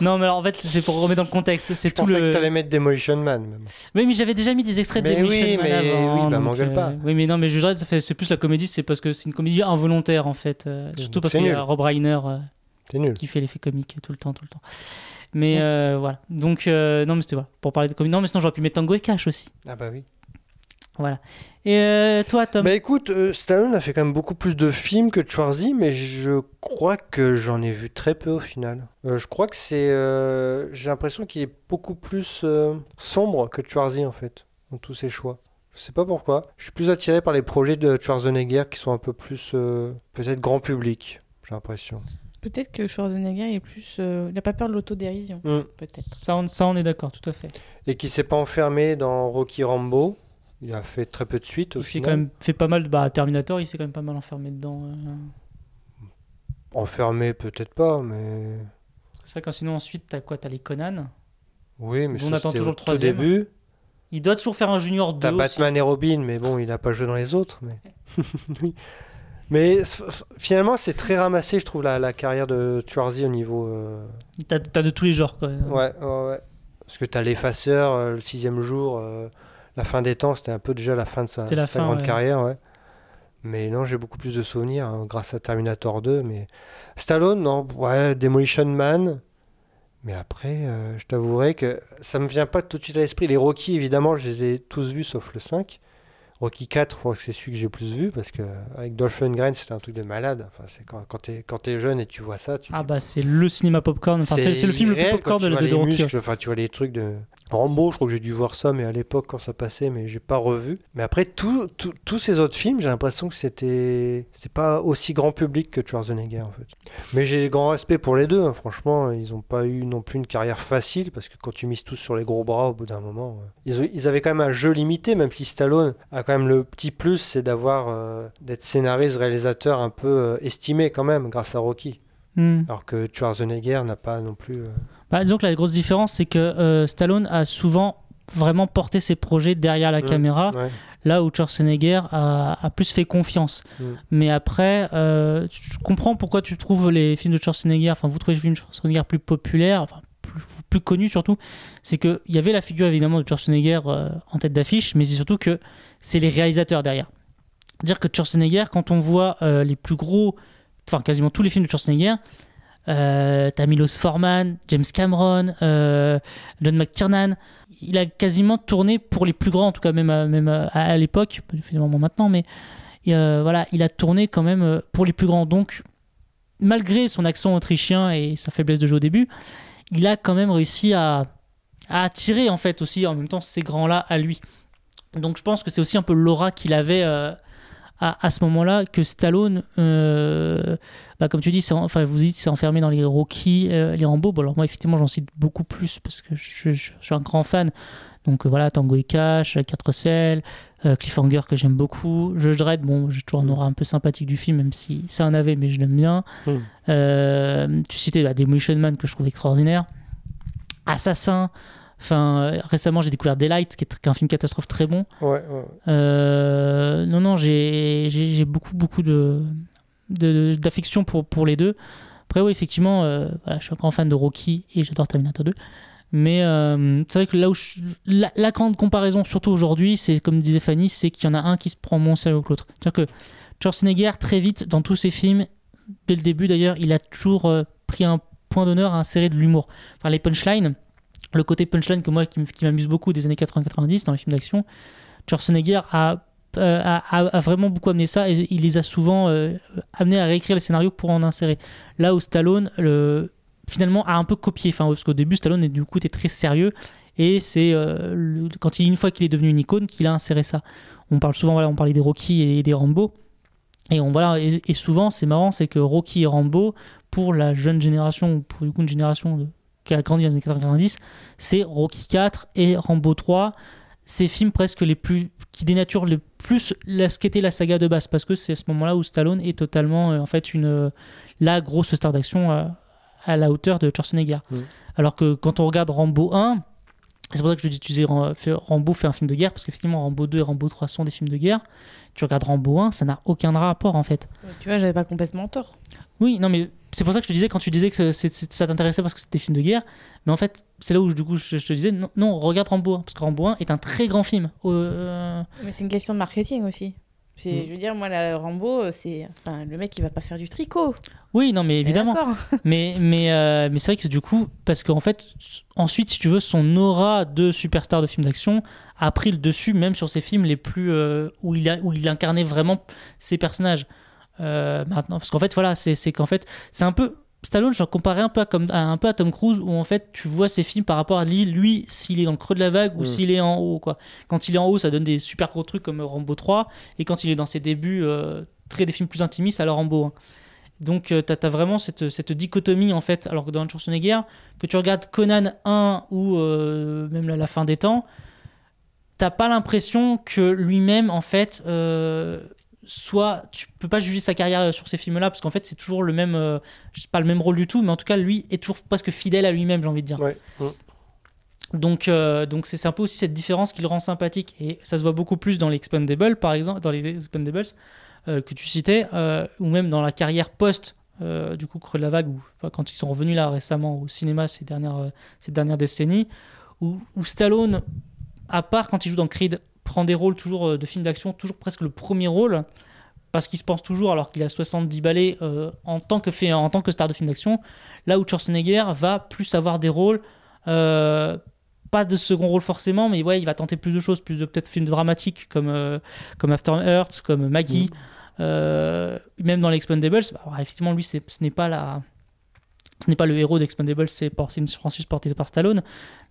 Non, mais alors en fait, c'est pour remettre dans le contexte. C'est tout pensais le. que t'allais mettre Demolition Man. Même. Oui, mais j'avais déjà mis des extraits de Mais Demolition oui, Man mais avant. oui, bah, donc, m'engueule pas. Oui, mais non, mais je dirais que ça fait- c'est plus la comédie, c'est parce que c'est une comédie involontaire en fait. euh, surtout parce c'est qu'il y a. Rob Reiner euh, C'est nul. qui fait l'effet comique tout le temps, tout le temps. Mais euh, voilà. Donc, euh, non, mais c'était voilà. Pour parler de comédie. Non, mais sinon, j'aurais pu mettre Tango et Cash aussi. Ah bah oui. Voilà. Et euh, toi, Tom? Bah écoute, euh, Stallone a fait quand même beaucoup plus de films que Schwarzy, mais je crois que j'en ai vu très peu au final. Euh, je crois que c'est... euh, J'ai l'impression qu'il est beaucoup plus euh, sombre que Schwarzy en fait, dans tous ses choix. Je sais pas pourquoi. Je suis plus attiré par les projets de Schwarzenegger qui sont un peu plus euh, peut-être grand public, j'ai l'impression. Peut-être que Schwarzenegger est plus. euh, il n'a pas peur de l'autodérision. Mm. Peut-être. ça on, ça, on est d'accord, tout à fait. Et qui s'est pas enfermé dans Rocky Rambo. Il a fait très peu de suites au Il s'est quand même fait pas mal. Bah, Terminator, il s'est quand même pas mal enfermé dedans. euh. Enfermé peut-être pas, mais... C'est vrai que sinon, ensuite, t'as quoi? T'as les Conan. Oui, mais On ça, attend c'était toujours au le troisième. début. Il doit toujours faire un Junior 2. T'as aussi. Batman et Robin, mais bon, il n'a pas joué dans les autres. Mais, finalement, c'est très ramassé, je trouve, la, la carrière de Schwarzy au niveau. euh, T'as de tous les genres, quoi. Ouais, ouais, ouais. Parce que t'as l'effaceur, euh, le sixième jour, la fin des temps, c'était un peu déjà la fin de sa, C'était la sa fin, grande ouais. carrière, ouais. Mais non, j'ai beaucoup plus de souvenirs hein, grâce à Terminator 2. Mais Stallone, non, ouais, Demolition Man. Mais après, euh, je t'avouerai que ça me vient pas tout de suite à l'esprit. Les Rocky, évidemment, je les ai tous vus sauf le 5. Rocky 4, je crois que c'est celui que j'ai plus vu parce que avec Dolph Lundgren, c'était un truc de malade. Enfin, c'est quand, quand t'es quand t'es jeune et tu vois ça, tu Ah bah c'est le cinéma popcorn. Enfin, c'est le film le plus popcorn de, de, de Rocky. muscles, Enfin, tu vois les trucs de Rambo. Je crois que j'ai dû voir ça, mais à l'époque quand ça passait, mais j'ai pas revu. Mais après tous ces autres films, j'ai l'impression que c'était c'est pas aussi grand public que Schwarzenegger en fait. Mais j'ai grand respect pour les deux. hein. Franchement, ils ont pas eu non plus une carrière facile parce que quand tu mises tous sur les gros bras, au bout d'un moment, euh, ils, avaient quand même un jeu limité. Même si Stallone a quand même le petit plus, c'est d'avoir euh, d'être scénariste, réalisateur un peu euh, estimé quand même grâce à Rocky. Hmm. Alors que Schwarzenegger n'a pas non plus. euh, Bah, disons que la grosse différence, c'est que euh, Stallone a souvent vraiment porté ses projets derrière la Mm, caméra, ouais. là où Schwarzenegger a, a plus fait confiance. Mm. Mais après, euh, je comprends pourquoi tu trouves les films de Schwarzenegger, enfin vous trouvez les films de Schwarzenegger plus populaires, enfin plus, plus connus surtout, c'est qu'il y avait la figure évidemment de Schwarzenegger euh, en tête d'affiche, mais c'est surtout que c'est les réalisateurs derrière. Dire que Schwarzenegger, quand on voit euh, les plus gros, enfin quasiment tous les films de Schwarzenegger, euh, t'as Milos Forman, James Cameron, euh, John McTiernan. Il a quasiment tourné pour les plus grands, en tout cas même à, l'époque, finalement maintenant, mais euh, voilà, il a tourné quand même euh, pour les plus grands. Donc, malgré son accent autrichien et sa faiblesse de jeu au début, il a quand même réussi à, attirer en fait aussi en même temps ces grands-là à lui. Donc, je pense que c'est aussi un peu l'aura qu'il avait à, à ce moment-là que Stallone, euh, bah, comme tu dis, enfin vous dites, c'est enfermé dans les Rocky, euh, les Rambo. Bon, alors moi effectivement j'en cite beaucoup plus parce que je, je- je suis un grand fan. Donc euh, voilà, Tango et Cash, 4 Cell, Cliffhanger que j'aime beaucoup, Judge Dredd, bon j'ai toujours un aura un peu sympathique du film même si ça en avait mais je l'aime bien. Mm. Tu citais bah, Demolition Man que je trouve extraordinaire. Assassin. Enfin, euh, récemment, j'ai découvert Daylight, qui est, qui est un film catastrophe très bon. Ouais, ouais, ouais. Euh, non, non, j'ai beaucoup, beaucoup de de- d'affection pour, pour les deux. Après, oui, effectivement, euh, voilà, je suis un grand fan de Rocky et j'adore Terminator 2. Mais euh, c'est vrai que là où je- la, la grande comparaison, surtout aujourd'hui, c'est comme disait Fanny, c'est qu'il y en a un qui se prend moins sérieux que l'autre. C'est-à-dire que Schwarzenegger, très vite, dans tous ses films, dès le début d'ailleurs, il a toujours pris un point d'honneur à insérer de l'humour. Enfin, les punchlines, le côté punchline que moi qui, m'amuse beaucoup des années 80-90 dans les films d'action, Schwarzenegger a, euh, a, a- vraiment beaucoup amené ça et il les a souvent euh, amenés à réécrire les scénarios pour en insérer. Là où Stallone, le, finalement, a un peu copié. Parce qu'au début, Stallone, du coup, était très sérieux et c'est euh, quand une fois qu'il est devenu une icône qu'il a inséré ça. On parle souvent, on parlait des Rocky et des Rambo. Et, on, voilà, et, et souvent, c'est marrant, c'est que Rocky et Rambo, pour la jeune génération, ou pour du coup, une génération de- qui a grandi dans les années 90, c'est Rocky 4 et Rambo 3, ces films presque les plus qui dénaturent le plus la, ce qu'était la saga de base, parce que c'est à ce moment-là où Stallone est totalement euh, en fait une euh, la grosse star d'action euh, à la hauteur de Schwarzenegger. Alors que quand on regarde Rambo 1, c'est pour ça que je dis tu fait- Rambo fait un film de guerre, parce qu'effectivement Rambo 2 et Rambo 3 sont des films de guerre. Tu regardes Rambo 1, ça n'a aucun rapport en fait. Tu vois, j'avais pas complètement tort. Oui, non, mais c'est pour ça que je te disais quand tu disais que ça t'intéressait parce que c'était des films de guerre. Mais en fait, c'est là où du coup je, je te disais non, non, regarde Rambo 1, parce que Rambo 1 est un très grand film. Euh, Mais c'est une question de marketing aussi. C'est, Mm. Je veux dire, moi, la Rambo, c'est. Enfin, le mec, il va pas faire du tricot. Oui, non, mais évidemment. mais mais, euh, mais c'est vrai que du coup, parce qu'en fait, ensuite, si tu veux, son aura de superstar de film d'action a pris le dessus, même sur ses films les plus. euh, où, il a, où il incarnait vraiment ses personnages. Euh, maintenant, parce qu'en fait, voilà, c'est qu'en fait, c'est un peu. Stallone, je le comparais un peu à, comme, à- un peu à Tom Cruise, où en fait, tu vois ses films par rapport à lui, lui s'il est dans le creux de la vague ou Mm. s'il est en haut. Quoi. Quand il est en haut, ça donne des super gros trucs comme Rambo 3, et quand il est dans ses débuts, euh, très des films plus intimistes, alors Rambo 1. Donc tu as, vraiment cette, cette dichotomie en fait, alors que dans Schwarzenegger, que tu regardes Conan 1 ou euh, même la, la fin des temps, t'as pas l'impression que lui-même en fait euh, soit tu peux pas juger sa carrière sur ces films-là parce qu'en fait c'est toujours le même, euh, c'est pas le même rôle du tout, mais en tout cas lui est toujours presque fidèle à lui-même, j'ai envie de dire. Ouais. Donc, euh, donc c'est un peu aussi cette différence qui le rend sympathique. Et ça se voit beaucoup plus dans les Expendables, par exemple, dans les Expendables euh, que tu citais, euh, ou même dans la carrière post, euh, du coup, Creux de la Vague, ou enfin, quand ils sont revenus là récemment au cinéma ces dernières, euh, ces dernières décennies, où, où Stallone, à part quand il joue dans Creed, prend des rôles toujours euh, de films d'action, toujours presque le premier rôle, parce qu'il se pense toujours, alors qu'il a 70 balais euh, en, tant que fait, en tant que star de film d'action, là où Schwarzenegger va plus avoir des rôles. euh, pas de second rôle forcément, mais ouais, il va tenter plus de choses, plus de peut-être films dramatiques comme, euh, comme After Earth, comme Maggie, euh, même dans les Expendables. bah, effectivement, lui, ce n'est pas la, ce n'est pas le héros d'Expendables, c'est por- c'est une franchise portée par Stallone.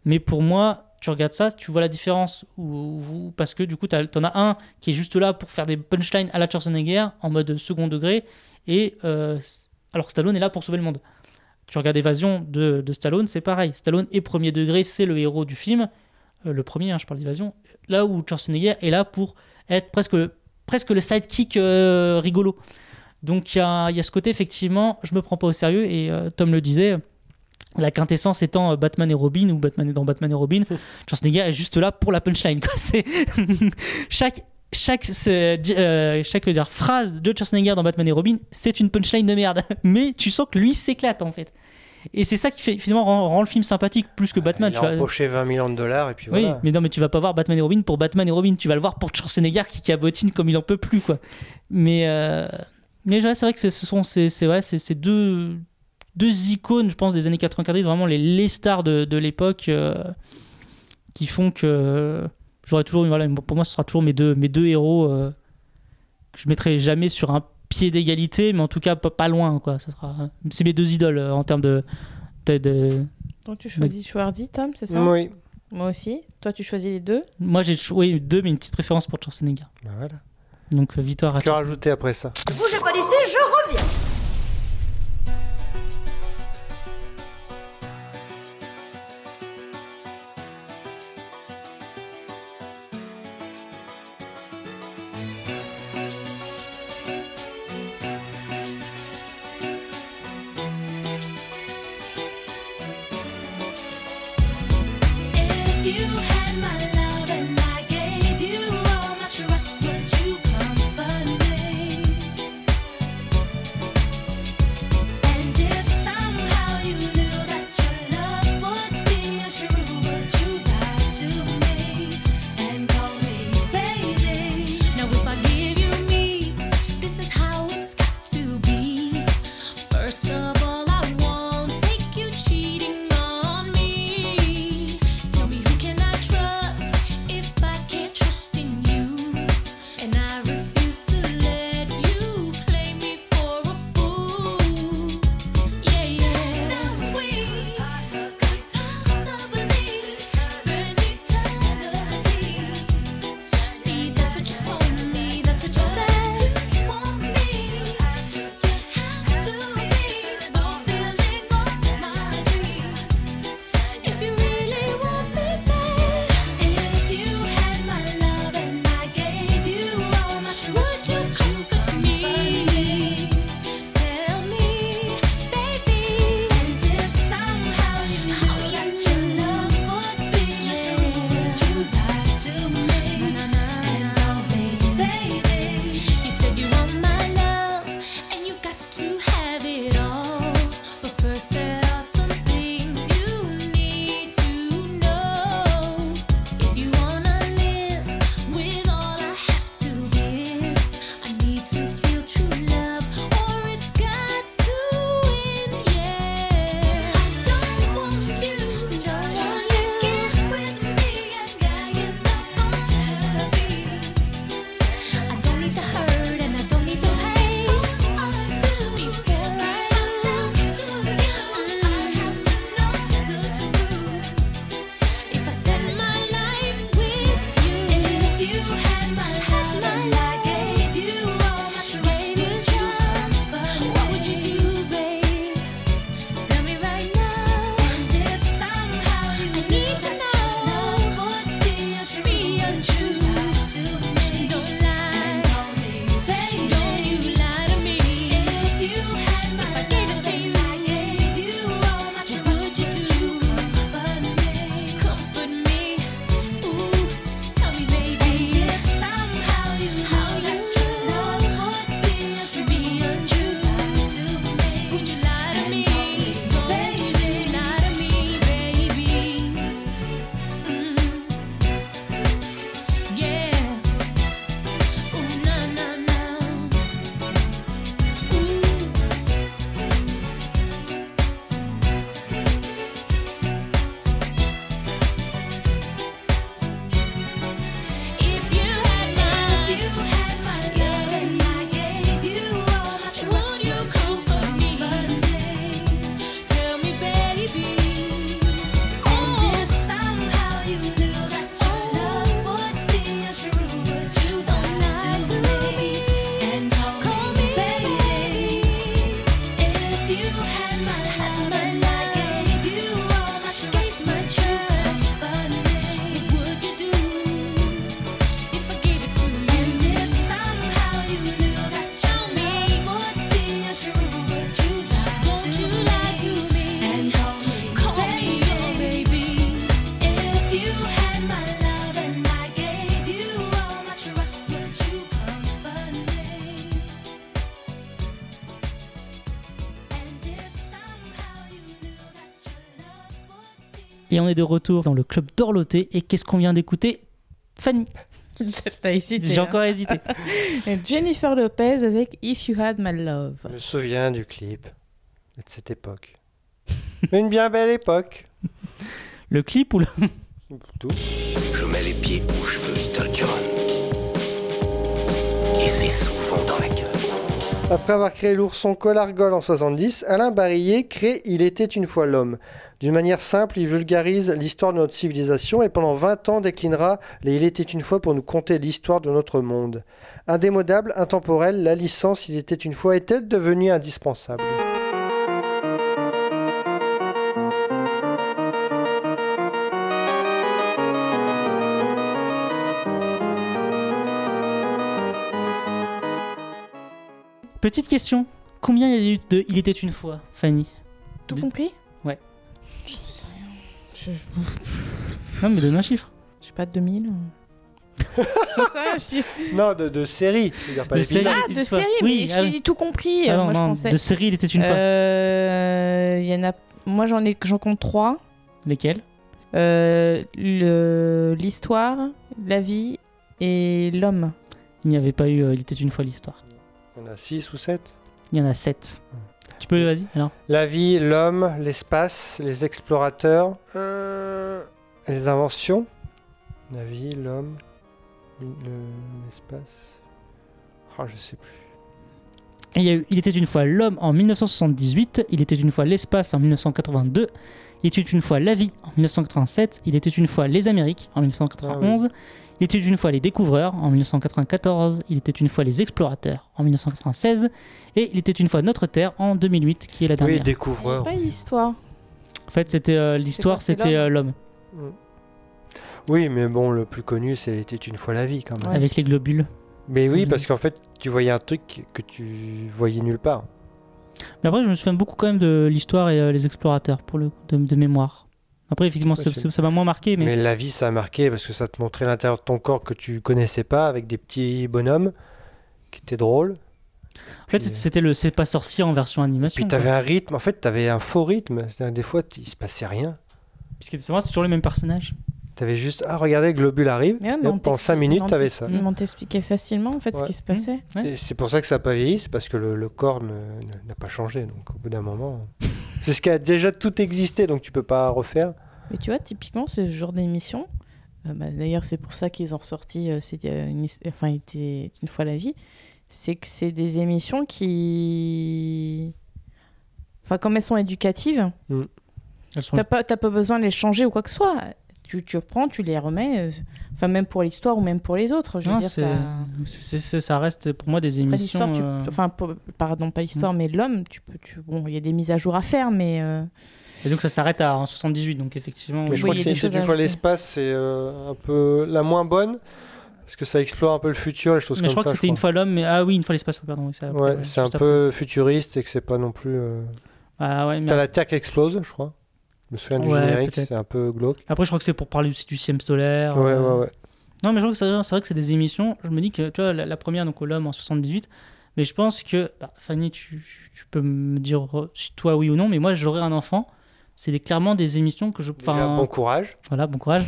Mais pour moi, tu regardes ça, tu vois la différence. Où- parce que du coup, tu en as un qui est juste là pour faire des punchlines à la Schwarzenegger en mode second degré, et euh, alors Stallone est là pour sauver le monde. Tu regardes Évasion de, Stallone, c'est pareil. Stallone est premier degré, c'est le héros du film. Euh, le premier, hein, je parle d'Évasion. Là où Schwarzenegger est là pour être presque, le- presque le sidekick euh, rigolo. Donc il y a, y a ce côté, effectivement, je me prends pas au sérieux. Et Tom le disait, la quintessence étant euh, Batman et Robin, ou Batman est dans Batman et Robin. Schwarzenegger est juste là pour la punchline. C'est chaque, chaque, euh, chaque dire, phrase de Schwarzenegger dans Batman et Robin, c'est une punchline de merde. Mais tu sens que lui s'éclate en fait. Et c'est ça qui fait finalement rend, rend le film sympathique plus que Batman. Il tu a vois. empoché 20 millions de dollars et puis Oui, voilà. mais non, mais tu vas pas voir Batman et Robin pour Batman et Robin. Tu vas le voir pour Schwarzenegger qui cabotine comme il en peut plus, quoi. Mais, euh, mais ouais, c'est vrai que ce sont ces, c'est ouais, c'est deux, deux icônes, je pense, des années 90, vraiment les, les stars de, de l'époque euh, qui font que euh, j'aurais toujours, voilà, pour moi, ce sera toujours mes deux, mes deux héros euh, que je mettrai jamais sur un pied d'égalité, mais en tout cas pas, loin, quoi. Ça sera, c'est mes deux idoles en termes de, de, Donc tu choisis Schwarzy, Tom, c'est ça? Oui. Moi aussi. Toi, tu choisis les deux? Moi, j'ai choisi deux, mais une petite préférence pour Schwarzenegger. Bah voilà. Donc, victoire à Que rajouter après ça? Je bouge pas d'ici, je reviens Et on est de retour dans le club d'Orloté. Et qu'est-ce qu'on vient d'écouter Fanny? J'ai hein. encore hésité. Jennifer Lopez avec If You Had My Love. Je me souviens du clip de cette époque. Une bien belle époque. Le clip ou le. Je mets les pieds où je Little John. Et c'est souvent dans la avoir créé l'ourson Colargol en 70, Alain Barillet crée Il était une fois l'homme. D'une manière simple, il vulgarise l'histoire de notre civilisation et pendant 20 ans déclinera les Il était une fois pour nous conter l'histoire de notre monde. Indémodable, intemporelle, la licence Il était une fois est-elle devenue indispensable? Petite question. Combien il y a eu de Il était une fois, Fanny Tout De- compris Ouais. Je sais rien. Je... Non, mais donne un chiffre. Je sais pas, 2000 C'est ça, je Non, de, de série. je veux dire, pas De série. Ah, Il était de une fois. série, Oui, mais je ah dit tout compris. Ah euh, non, moi, non, je pensais. de série, il était une fois. Euh, Il y en a. Moi, j'en ai, j'en compte trois. Lesquels Euh, le- l'histoire, la vie et l'homme. Il n'y avait pas eu euh, Il était une fois l'histoire. On a 6 ou 7 Il y en a 7. Tu peux, vas-y, alors La vie, l'homme, l'espace, les explorateurs, euh, les inventions. La vie, l'homme, le- l'espace. Ah, je sais plus. Et Il y a eu Il était une fois l'homme en 1978, Il était une fois l'espace en 1982, Il était une fois la vie en 1987, Il était une fois les Amériques en 1991, Il était une fois les découvreurs en 1994, Il était une fois les explorateurs en 1996, et Il était une fois notre Terre en 2008, qui est la Oui, dernière. découvreur. Pas histoire. En fait, c'était euh, l'histoire, c'était euh, l'homme, Oui, mais bon, le plus connu, c'est était une fois la vie quand même. avec les globules. Mais oui, parce qu'en fait, tu voyais un truc que tu voyais nulle part. Mais après, je me souviens beaucoup quand même de l'histoire et euh, les explorateurs, pour le de, de mémoire. Après, effectivement, ça m'a moins marqué, mais... Mais la vie, ça a marqué parce que ça te montrait l'intérieur de ton corps que tu connaissais pas avec des petits bonhommes qui étaient drôles. en fait, puis- c'était le C'est pas sorcier en version animation. Puis quoi. t'avais un rythme, en fait, t'avais un faux rythme. C'est-à-dire, Des fois, il se passait rien. Puisque c'est vrai, c'est toujours les mêmes personnages. T'avais juste, ah, regardez, le globule arrive. Mais ouais, et pendant 5 t'explique- minutes, t'avais ça. On t'expliquait facilement en fait ce Ouais. qui se passait. Ouais. Et c'est pour ça que ça n'a pas vieilli, c'est parce que le, le corps n'a pas changé. Donc au bout d'un moment, c'est ce qui a déjà tout existé, donc tu peux pas refaire. Mais tu vois, typiquement, ce genre d'émission, euh, bah, d'ailleurs, c'est pour ça qu'ils ont ressorti euh, c'était une, enfin, était une fois la vie, c'est que c'est des émissions qui. Enfin, comme elles sont éducatives, Elles sont... t'as pas, pas besoin de les changer ou quoi que ce soit. Tu, tu reprends, tu les remets, euh, enfin, même pour l'histoire ou même pour les autres. Je veux Non, dire, ça. ça reste pour moi des Après, émissions. tu- euh, enfin, pour- pardon, pas l'histoire, mais l'homme, tu peux, tu... bon, il y a des mises à jour à faire, mais euh, Et donc ça s'arrête à en 78, donc effectivement. Mais je Oui, crois que c'est fois l'espace, c'est euh, un peu la moins bonne, parce que ça explore un peu le futur, les choses Mais comme je crois ça. que c'était une fois l'homme, mais ah oui, une fois l'espace, pardon. Oui, ça, Ouais, ouais, c'est un peu futuriste et que c'est pas non plus. euh, Ah ouais, mais T'as la Terre qui explose, je crois. Je me souviens du Ouais, générique, c'est un peu glauque. Après, je crois que c'est pour parler aussi du système solaire. Ouais, euh, ouais, ouais. Non, mais je crois que c'est vrai que c'est des émissions. Je me dis que, tu vois, la, la première, donc l'homme en 78, mais je pense que, bah, Fanny, tu, tu peux me dire euh, si toi oui ou non, mais moi j'aurais un enfant. C'est clairement des émissions que je. Déjà, enfin, bon courage. Voilà, bon courage.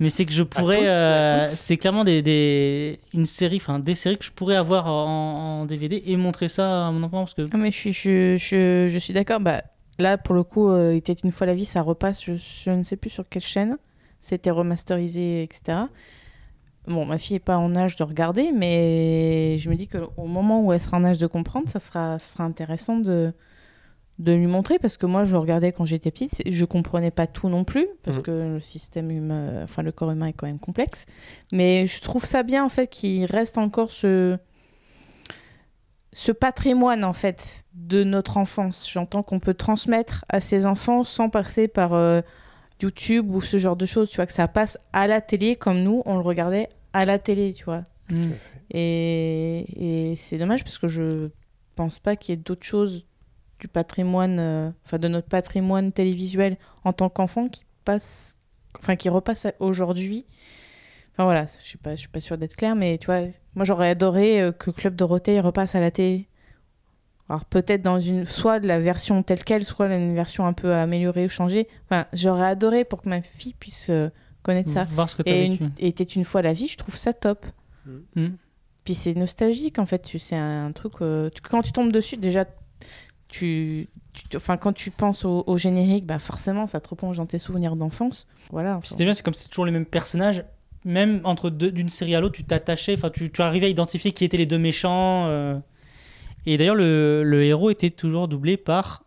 Mais c'est que je pourrais. euh, c'est clairement des, des, une série, enfin des séries que je pourrais avoir en, en DVD et montrer ça à mon enfant parce que. Ah, mais je suis, je, je, je suis d'accord. Bah, là, pour le coup, euh, il était une fois la vie, ça repasse. Je, je ne sais plus sur quelle chaîne. C'était remasterisé, etc. Bon, ma fille n'est pas en âge de regarder, mais je me dis qu'au moment où elle sera en âge de comprendre, ça sera, ça sera intéressant de, de lui montrer. Parce que moi, je regardais quand j'étais petite, je comprenais pas tout non plus, parce Mhm. que le système humain, enfin, le corps humain est quand même complexe. Mais je trouve ça bien, en fait, qu'il reste encore ce ce patrimoine en fait de notre enfance. J'entends qu'on peut transmettre à ses enfants sans passer par euh, YouTube ou ce genre de choses. Tu vois que ça passe à la télé comme nous on le regardait à la télé, tu vois. Hmm. Et, et c'est dommage parce que je pense pas qu'il y ait d'autres choses du patrimoine, euh, enfin de notre patrimoine télévisuel en tant qu'enfant qui passe, enfin qui repasse aujourd'hui. Enfin voilà, je suis pas, je suis pas sûre d'être claire, mais tu vois, moi j'aurais adoré euh, que Club Dorothée repasse à la télé. Alors peut-être dans une, soit de la version telle quelle, soit une version un peu améliorée ou changée. Enfin, j'aurais adoré pour que ma fille puisse euh, connaître ça. Voir ce que t'as Et, une, et était une fois la vie, je trouve ça top. Hmm. Puis c'est nostalgique en fait, c'est un truc euh, tu- quand tu tombes dessus déjà tu, tu- enfin quand tu penses au, au générique, bah forcément ça te replonge dans tes souvenirs d'enfance. Voilà. Enfin. C'était bien, c'est comme c'est toujours les mêmes personnages. Même entre deux- d'une série à l'autre, tu t'attachais, enfin, tu, tu arrivais à identifier qui étaient les deux méchants. euh. Et d'ailleurs, le, le héros était toujours doublé par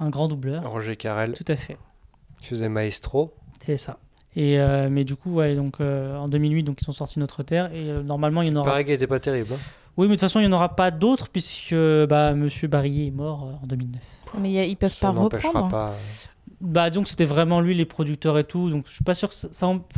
un grand doubleur. Roger Carrel. Tout à fait. Qui faisait Maestro. C'est ça. Et euh, mais du coup, ouais, donc euh, en 2008, donc ils sont sortis Notre Terre et euh, normalement il y en aura. Pareil qu'il était pas terrible. hein. Oui, mais de toute façon, il n'y en aura pas d'autres puisque bah, Monsieur Barillet est mort euh, en 2009. Mais a- ils peuvent Ça pas reprendre. pas. Bah donc c'était vraiment lui les producteurs et tout, donc je suis pas sûr que ça,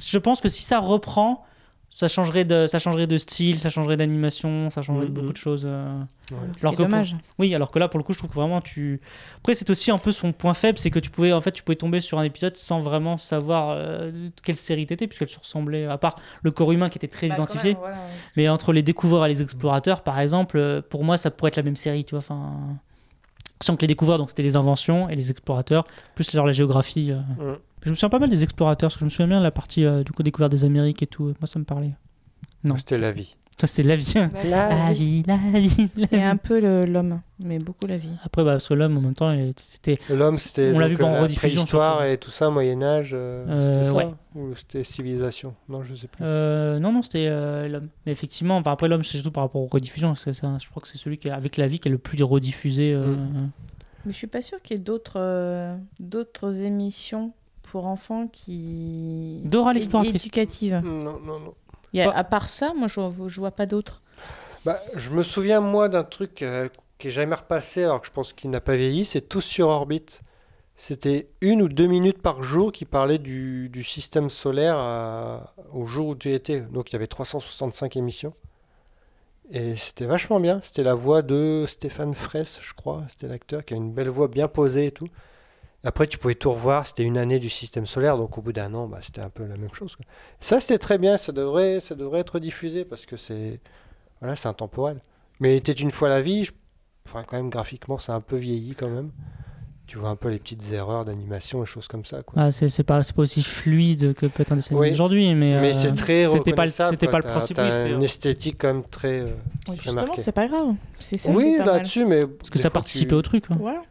je pense que si ça reprend, ça changerait de ça changerait de style, ça changerait d'animation, ça changerait de Mhm. beaucoup de choses. euh. Ouais. Pour- dommage. Oui, alors que là pour le coup, je trouve que vraiment tu Après c'est aussi un peu son point faible, c'est que tu pouvais en fait tu pouvais tomber sur un épisode sans vraiment savoir euh, quelle série t'étais puisqu'elle se ressemblait à part le corps humain qui était très Bah, identifié. même, voilà. Mais entre les découvreurs et les explorateurs, par exemple, euh, pour moi, ça pourrait être la même série, tu vois. Enfin, sans que les découvreurs, donc c'était les inventions, et les explorateurs, plus genre la géographie. euh. Mm. Je me souviens pas mal des explorateurs, parce que je me souviens bien de la partie euh, du coup découverte des Amériques et tout. Moi, ça me parlait. Non. C'était la vie. Ça, c'était la vie. la vie, la vie, la Et vie. un peu l'homme, mais beaucoup la vie. Après, bah, parce que l'homme, en même temps, c'était. L'homme, c'était. On l'a vu en euh, rediffusion. Histoire surtout. et tout ça, Moyen-Âge. euh, Euh, c'était ça ouais. Ou c'était civilisation? Non, je sais plus. Euh, non, non, c'était euh, l'homme. Mais effectivement, enfin, après, l'homme, c'est surtout par rapport aux rediffusions. parce que ça, je crois que c'est celui qui avec la vie qui est le plus rediffusé. euh, Mm. Mais je suis pas sûre qu'il y ait d'autres euh, d'autres émissions pour enfants qui. Dora l'exploratrice. Éducatives. Non, non, non. Y a- À part ça, moi je, je vois pas d'autres. Bah, je me souviens, moi, d'un truc euh, qui est jamais repassé, alors que je pense qu'il n'a pas vieilli, c'est Tous sur orbite. C'était une ou deux minutes par jour qui parlait du, du système solaire à- au jour où tu étais. Donc il y avait 365 émissions. Et c'était vachement bien. C'était la voix de Stéphane Fraisse, je crois. C'était l'acteur qui a une belle voix bien posée et tout. Après, tu pouvais tout revoir. C'était une année du système solaire. Donc au bout d'un an, bah, c'était un peu la même chose. quoi. Ça, c'était très bien. Ça devrait, ça devrait être diffusé parce que c'est voilà, c'est intemporel. Mais il était une fois la vie, je- enfin quand même graphiquement c'est un peu vieilli quand même. Tu vois un peu les petites erreurs d'animation et choses comme ça. Quoi. Ah, c'est c'est pas, c'est pas aussi fluide que peut être un dessin Oui. d'aujourd'hui, mais, Mais euh, c'est très c'était pas, c'était quoi. pas le principe. t'as oui, c'était- une esthétique quand même très, euh, très Justement, marquée. c'est pas grave. C'est ça Oui, là-dessus, mais Parce que ça participait tu- au truc. hein. Voilà.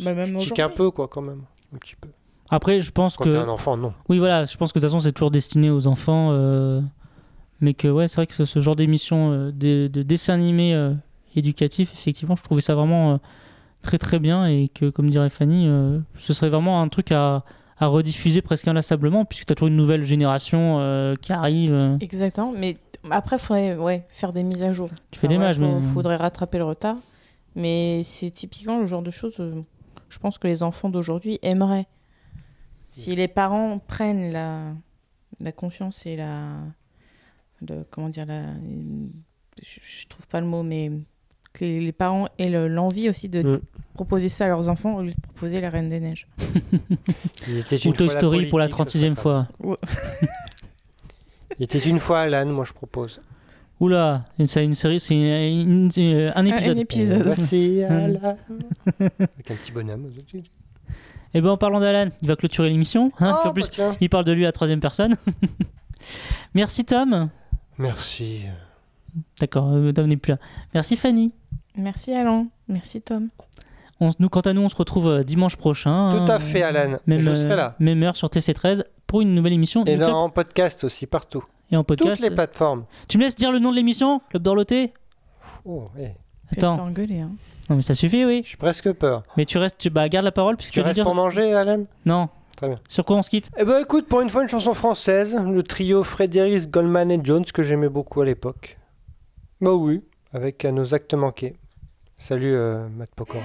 Bah, même Tu tiques aujourd'hui. un peu quoi quand même, un petit peu. Après, je pense Quand que. t'es un enfant, non. Oui, voilà, je pense que de toute façon, c'est toujours destiné aux enfants. euh, Mais que, ouais, c'est vrai que ce, ce genre d'émission euh, de, de dessin animé euh, éducatif, effectivement, je trouvais ça vraiment euh, très très bien. Et que, comme dirait Fanny, euh, ce serait vraiment un truc à, à rediffuser presque inlassablement, puisque tu as toujours une nouvelle génération euh, qui arrive. euh. Exactement. Mais après, il faudrait ouais, faire des mises à jour. Tu fais des ouais, mages, faut- mais- faudrait rattraper le retard. Mais c'est typiquement le genre de choses, euh, je pense que les enfants d'aujourd'hui aimeraient. Si les parents prennent la, la confiance et la. le- comment dire la, je, je trouve pas le mot, mais que les parents aient le- l'envie aussi de Mm. proposer ça à leurs enfants au lieu de proposer la Reine des Neiges. Ou une Toy la Story pour la politique, ce 36e serait fois. Ouais. Il était une fois Alan, moi je propose. Oula, c'est une série, c'est une- une- c'est un épisode. épisode. Voici Mm. Alan. Avec un petit bonhomme. Et ben en parlant d'Alan, il va clôturer l'émission. hein, Oh, en plus, bah il parle de lui à la troisième personne. Merci Tom. Merci. D'accord, euh, Tom n'est plus là. Merci Fanny. Merci Alain, merci Tom. On, nous, quant à nous, on se retrouve euh, dimanche prochain. Tout à hein, fait, Alan. Même, je serai euh, là. Même heure sur TC13 pour une nouvelle émission. Et club. en podcast aussi, partout. Et en podcast. Toutes les plateformes. Tu me laisses dire le nom de l'émission Club d'Orloté Oh, hey. Tu faire Attends. engueuler, hein. Non mais ça suffit, oui. J'ai presque peur. Mais tu restes, tu bah, garde la parole puisque Tu vas restes dire. pour manger, Alan? Non. Très bien. Sur quoi on se quitte? Eh ben écoute, pour une fois, une chanson française, le trio Frédéric, Goldman et Jones que j'aimais beaucoup à l'époque. Bah oui, avec euh, nos actes manqués. Salut euh, Matt Pokora.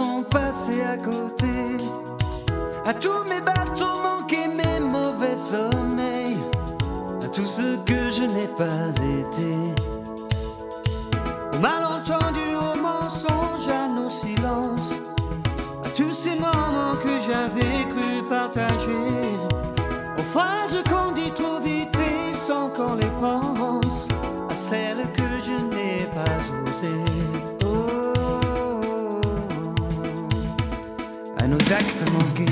Sont passés à côté, à tous mes bateaux manqués, mes mauvais sommeils, à tout ce que je n'ai pas été. Au malentendu, au mensonge, à nos silences, à tous ces moments que j'avais cru partager, aux phrases qu'on dit trop vite et sans qu'on les pense, à celles que je n'ai pas osées. Nos actes manqués.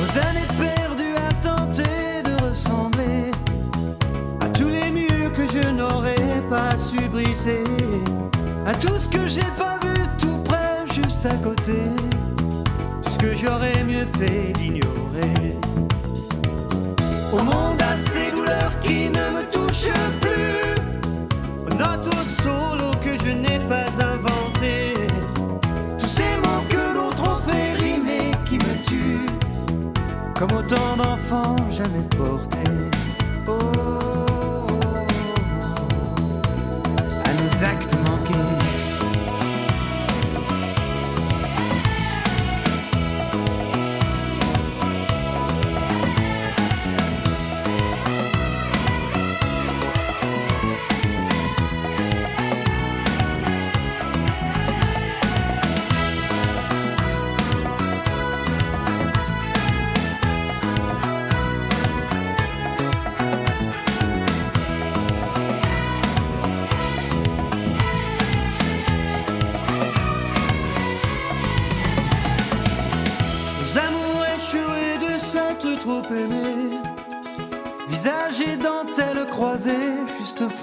Nos années perdues à tenter de ressembler. À tous les murs que je n'aurais pas su briser. À tout ce que j'ai pas à côté, tout ce que j'aurais mieux fait d'ignorer. Au monde à ces douleurs qui ne me touchent plus, aux notes au solo que je n'ai pas inventé, tous ces mots que l'on trop fait rimer qui me tuent, comme autant d'enfants jamais portés.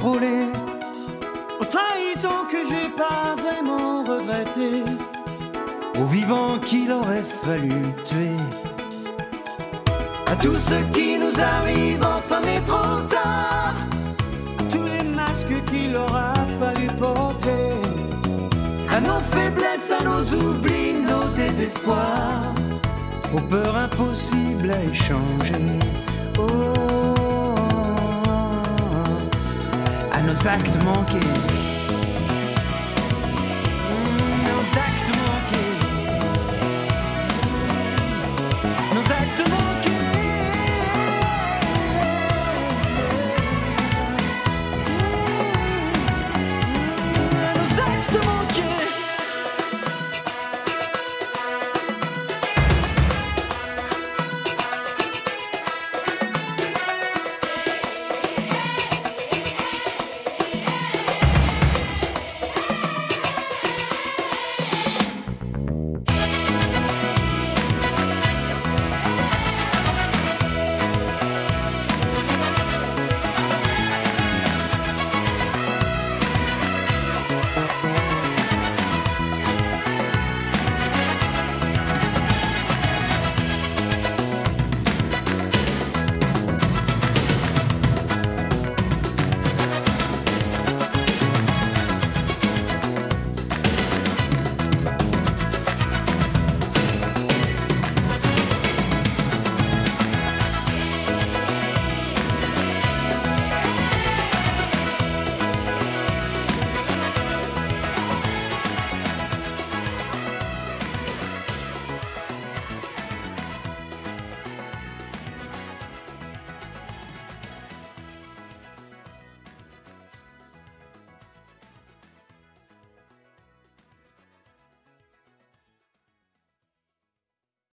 Aux trahisons que j'ai pas vraiment regrettées. Aux vivants qu'il aurait fallu tuer. À tout ce qui nous arrive enfin mais trop tard. À tous les masques qu'il aura fallu porter. À nos faiblesses, à nos oublis, nos désespoirs aux peurs impossibles à échanger. Oh, nos actes manqués.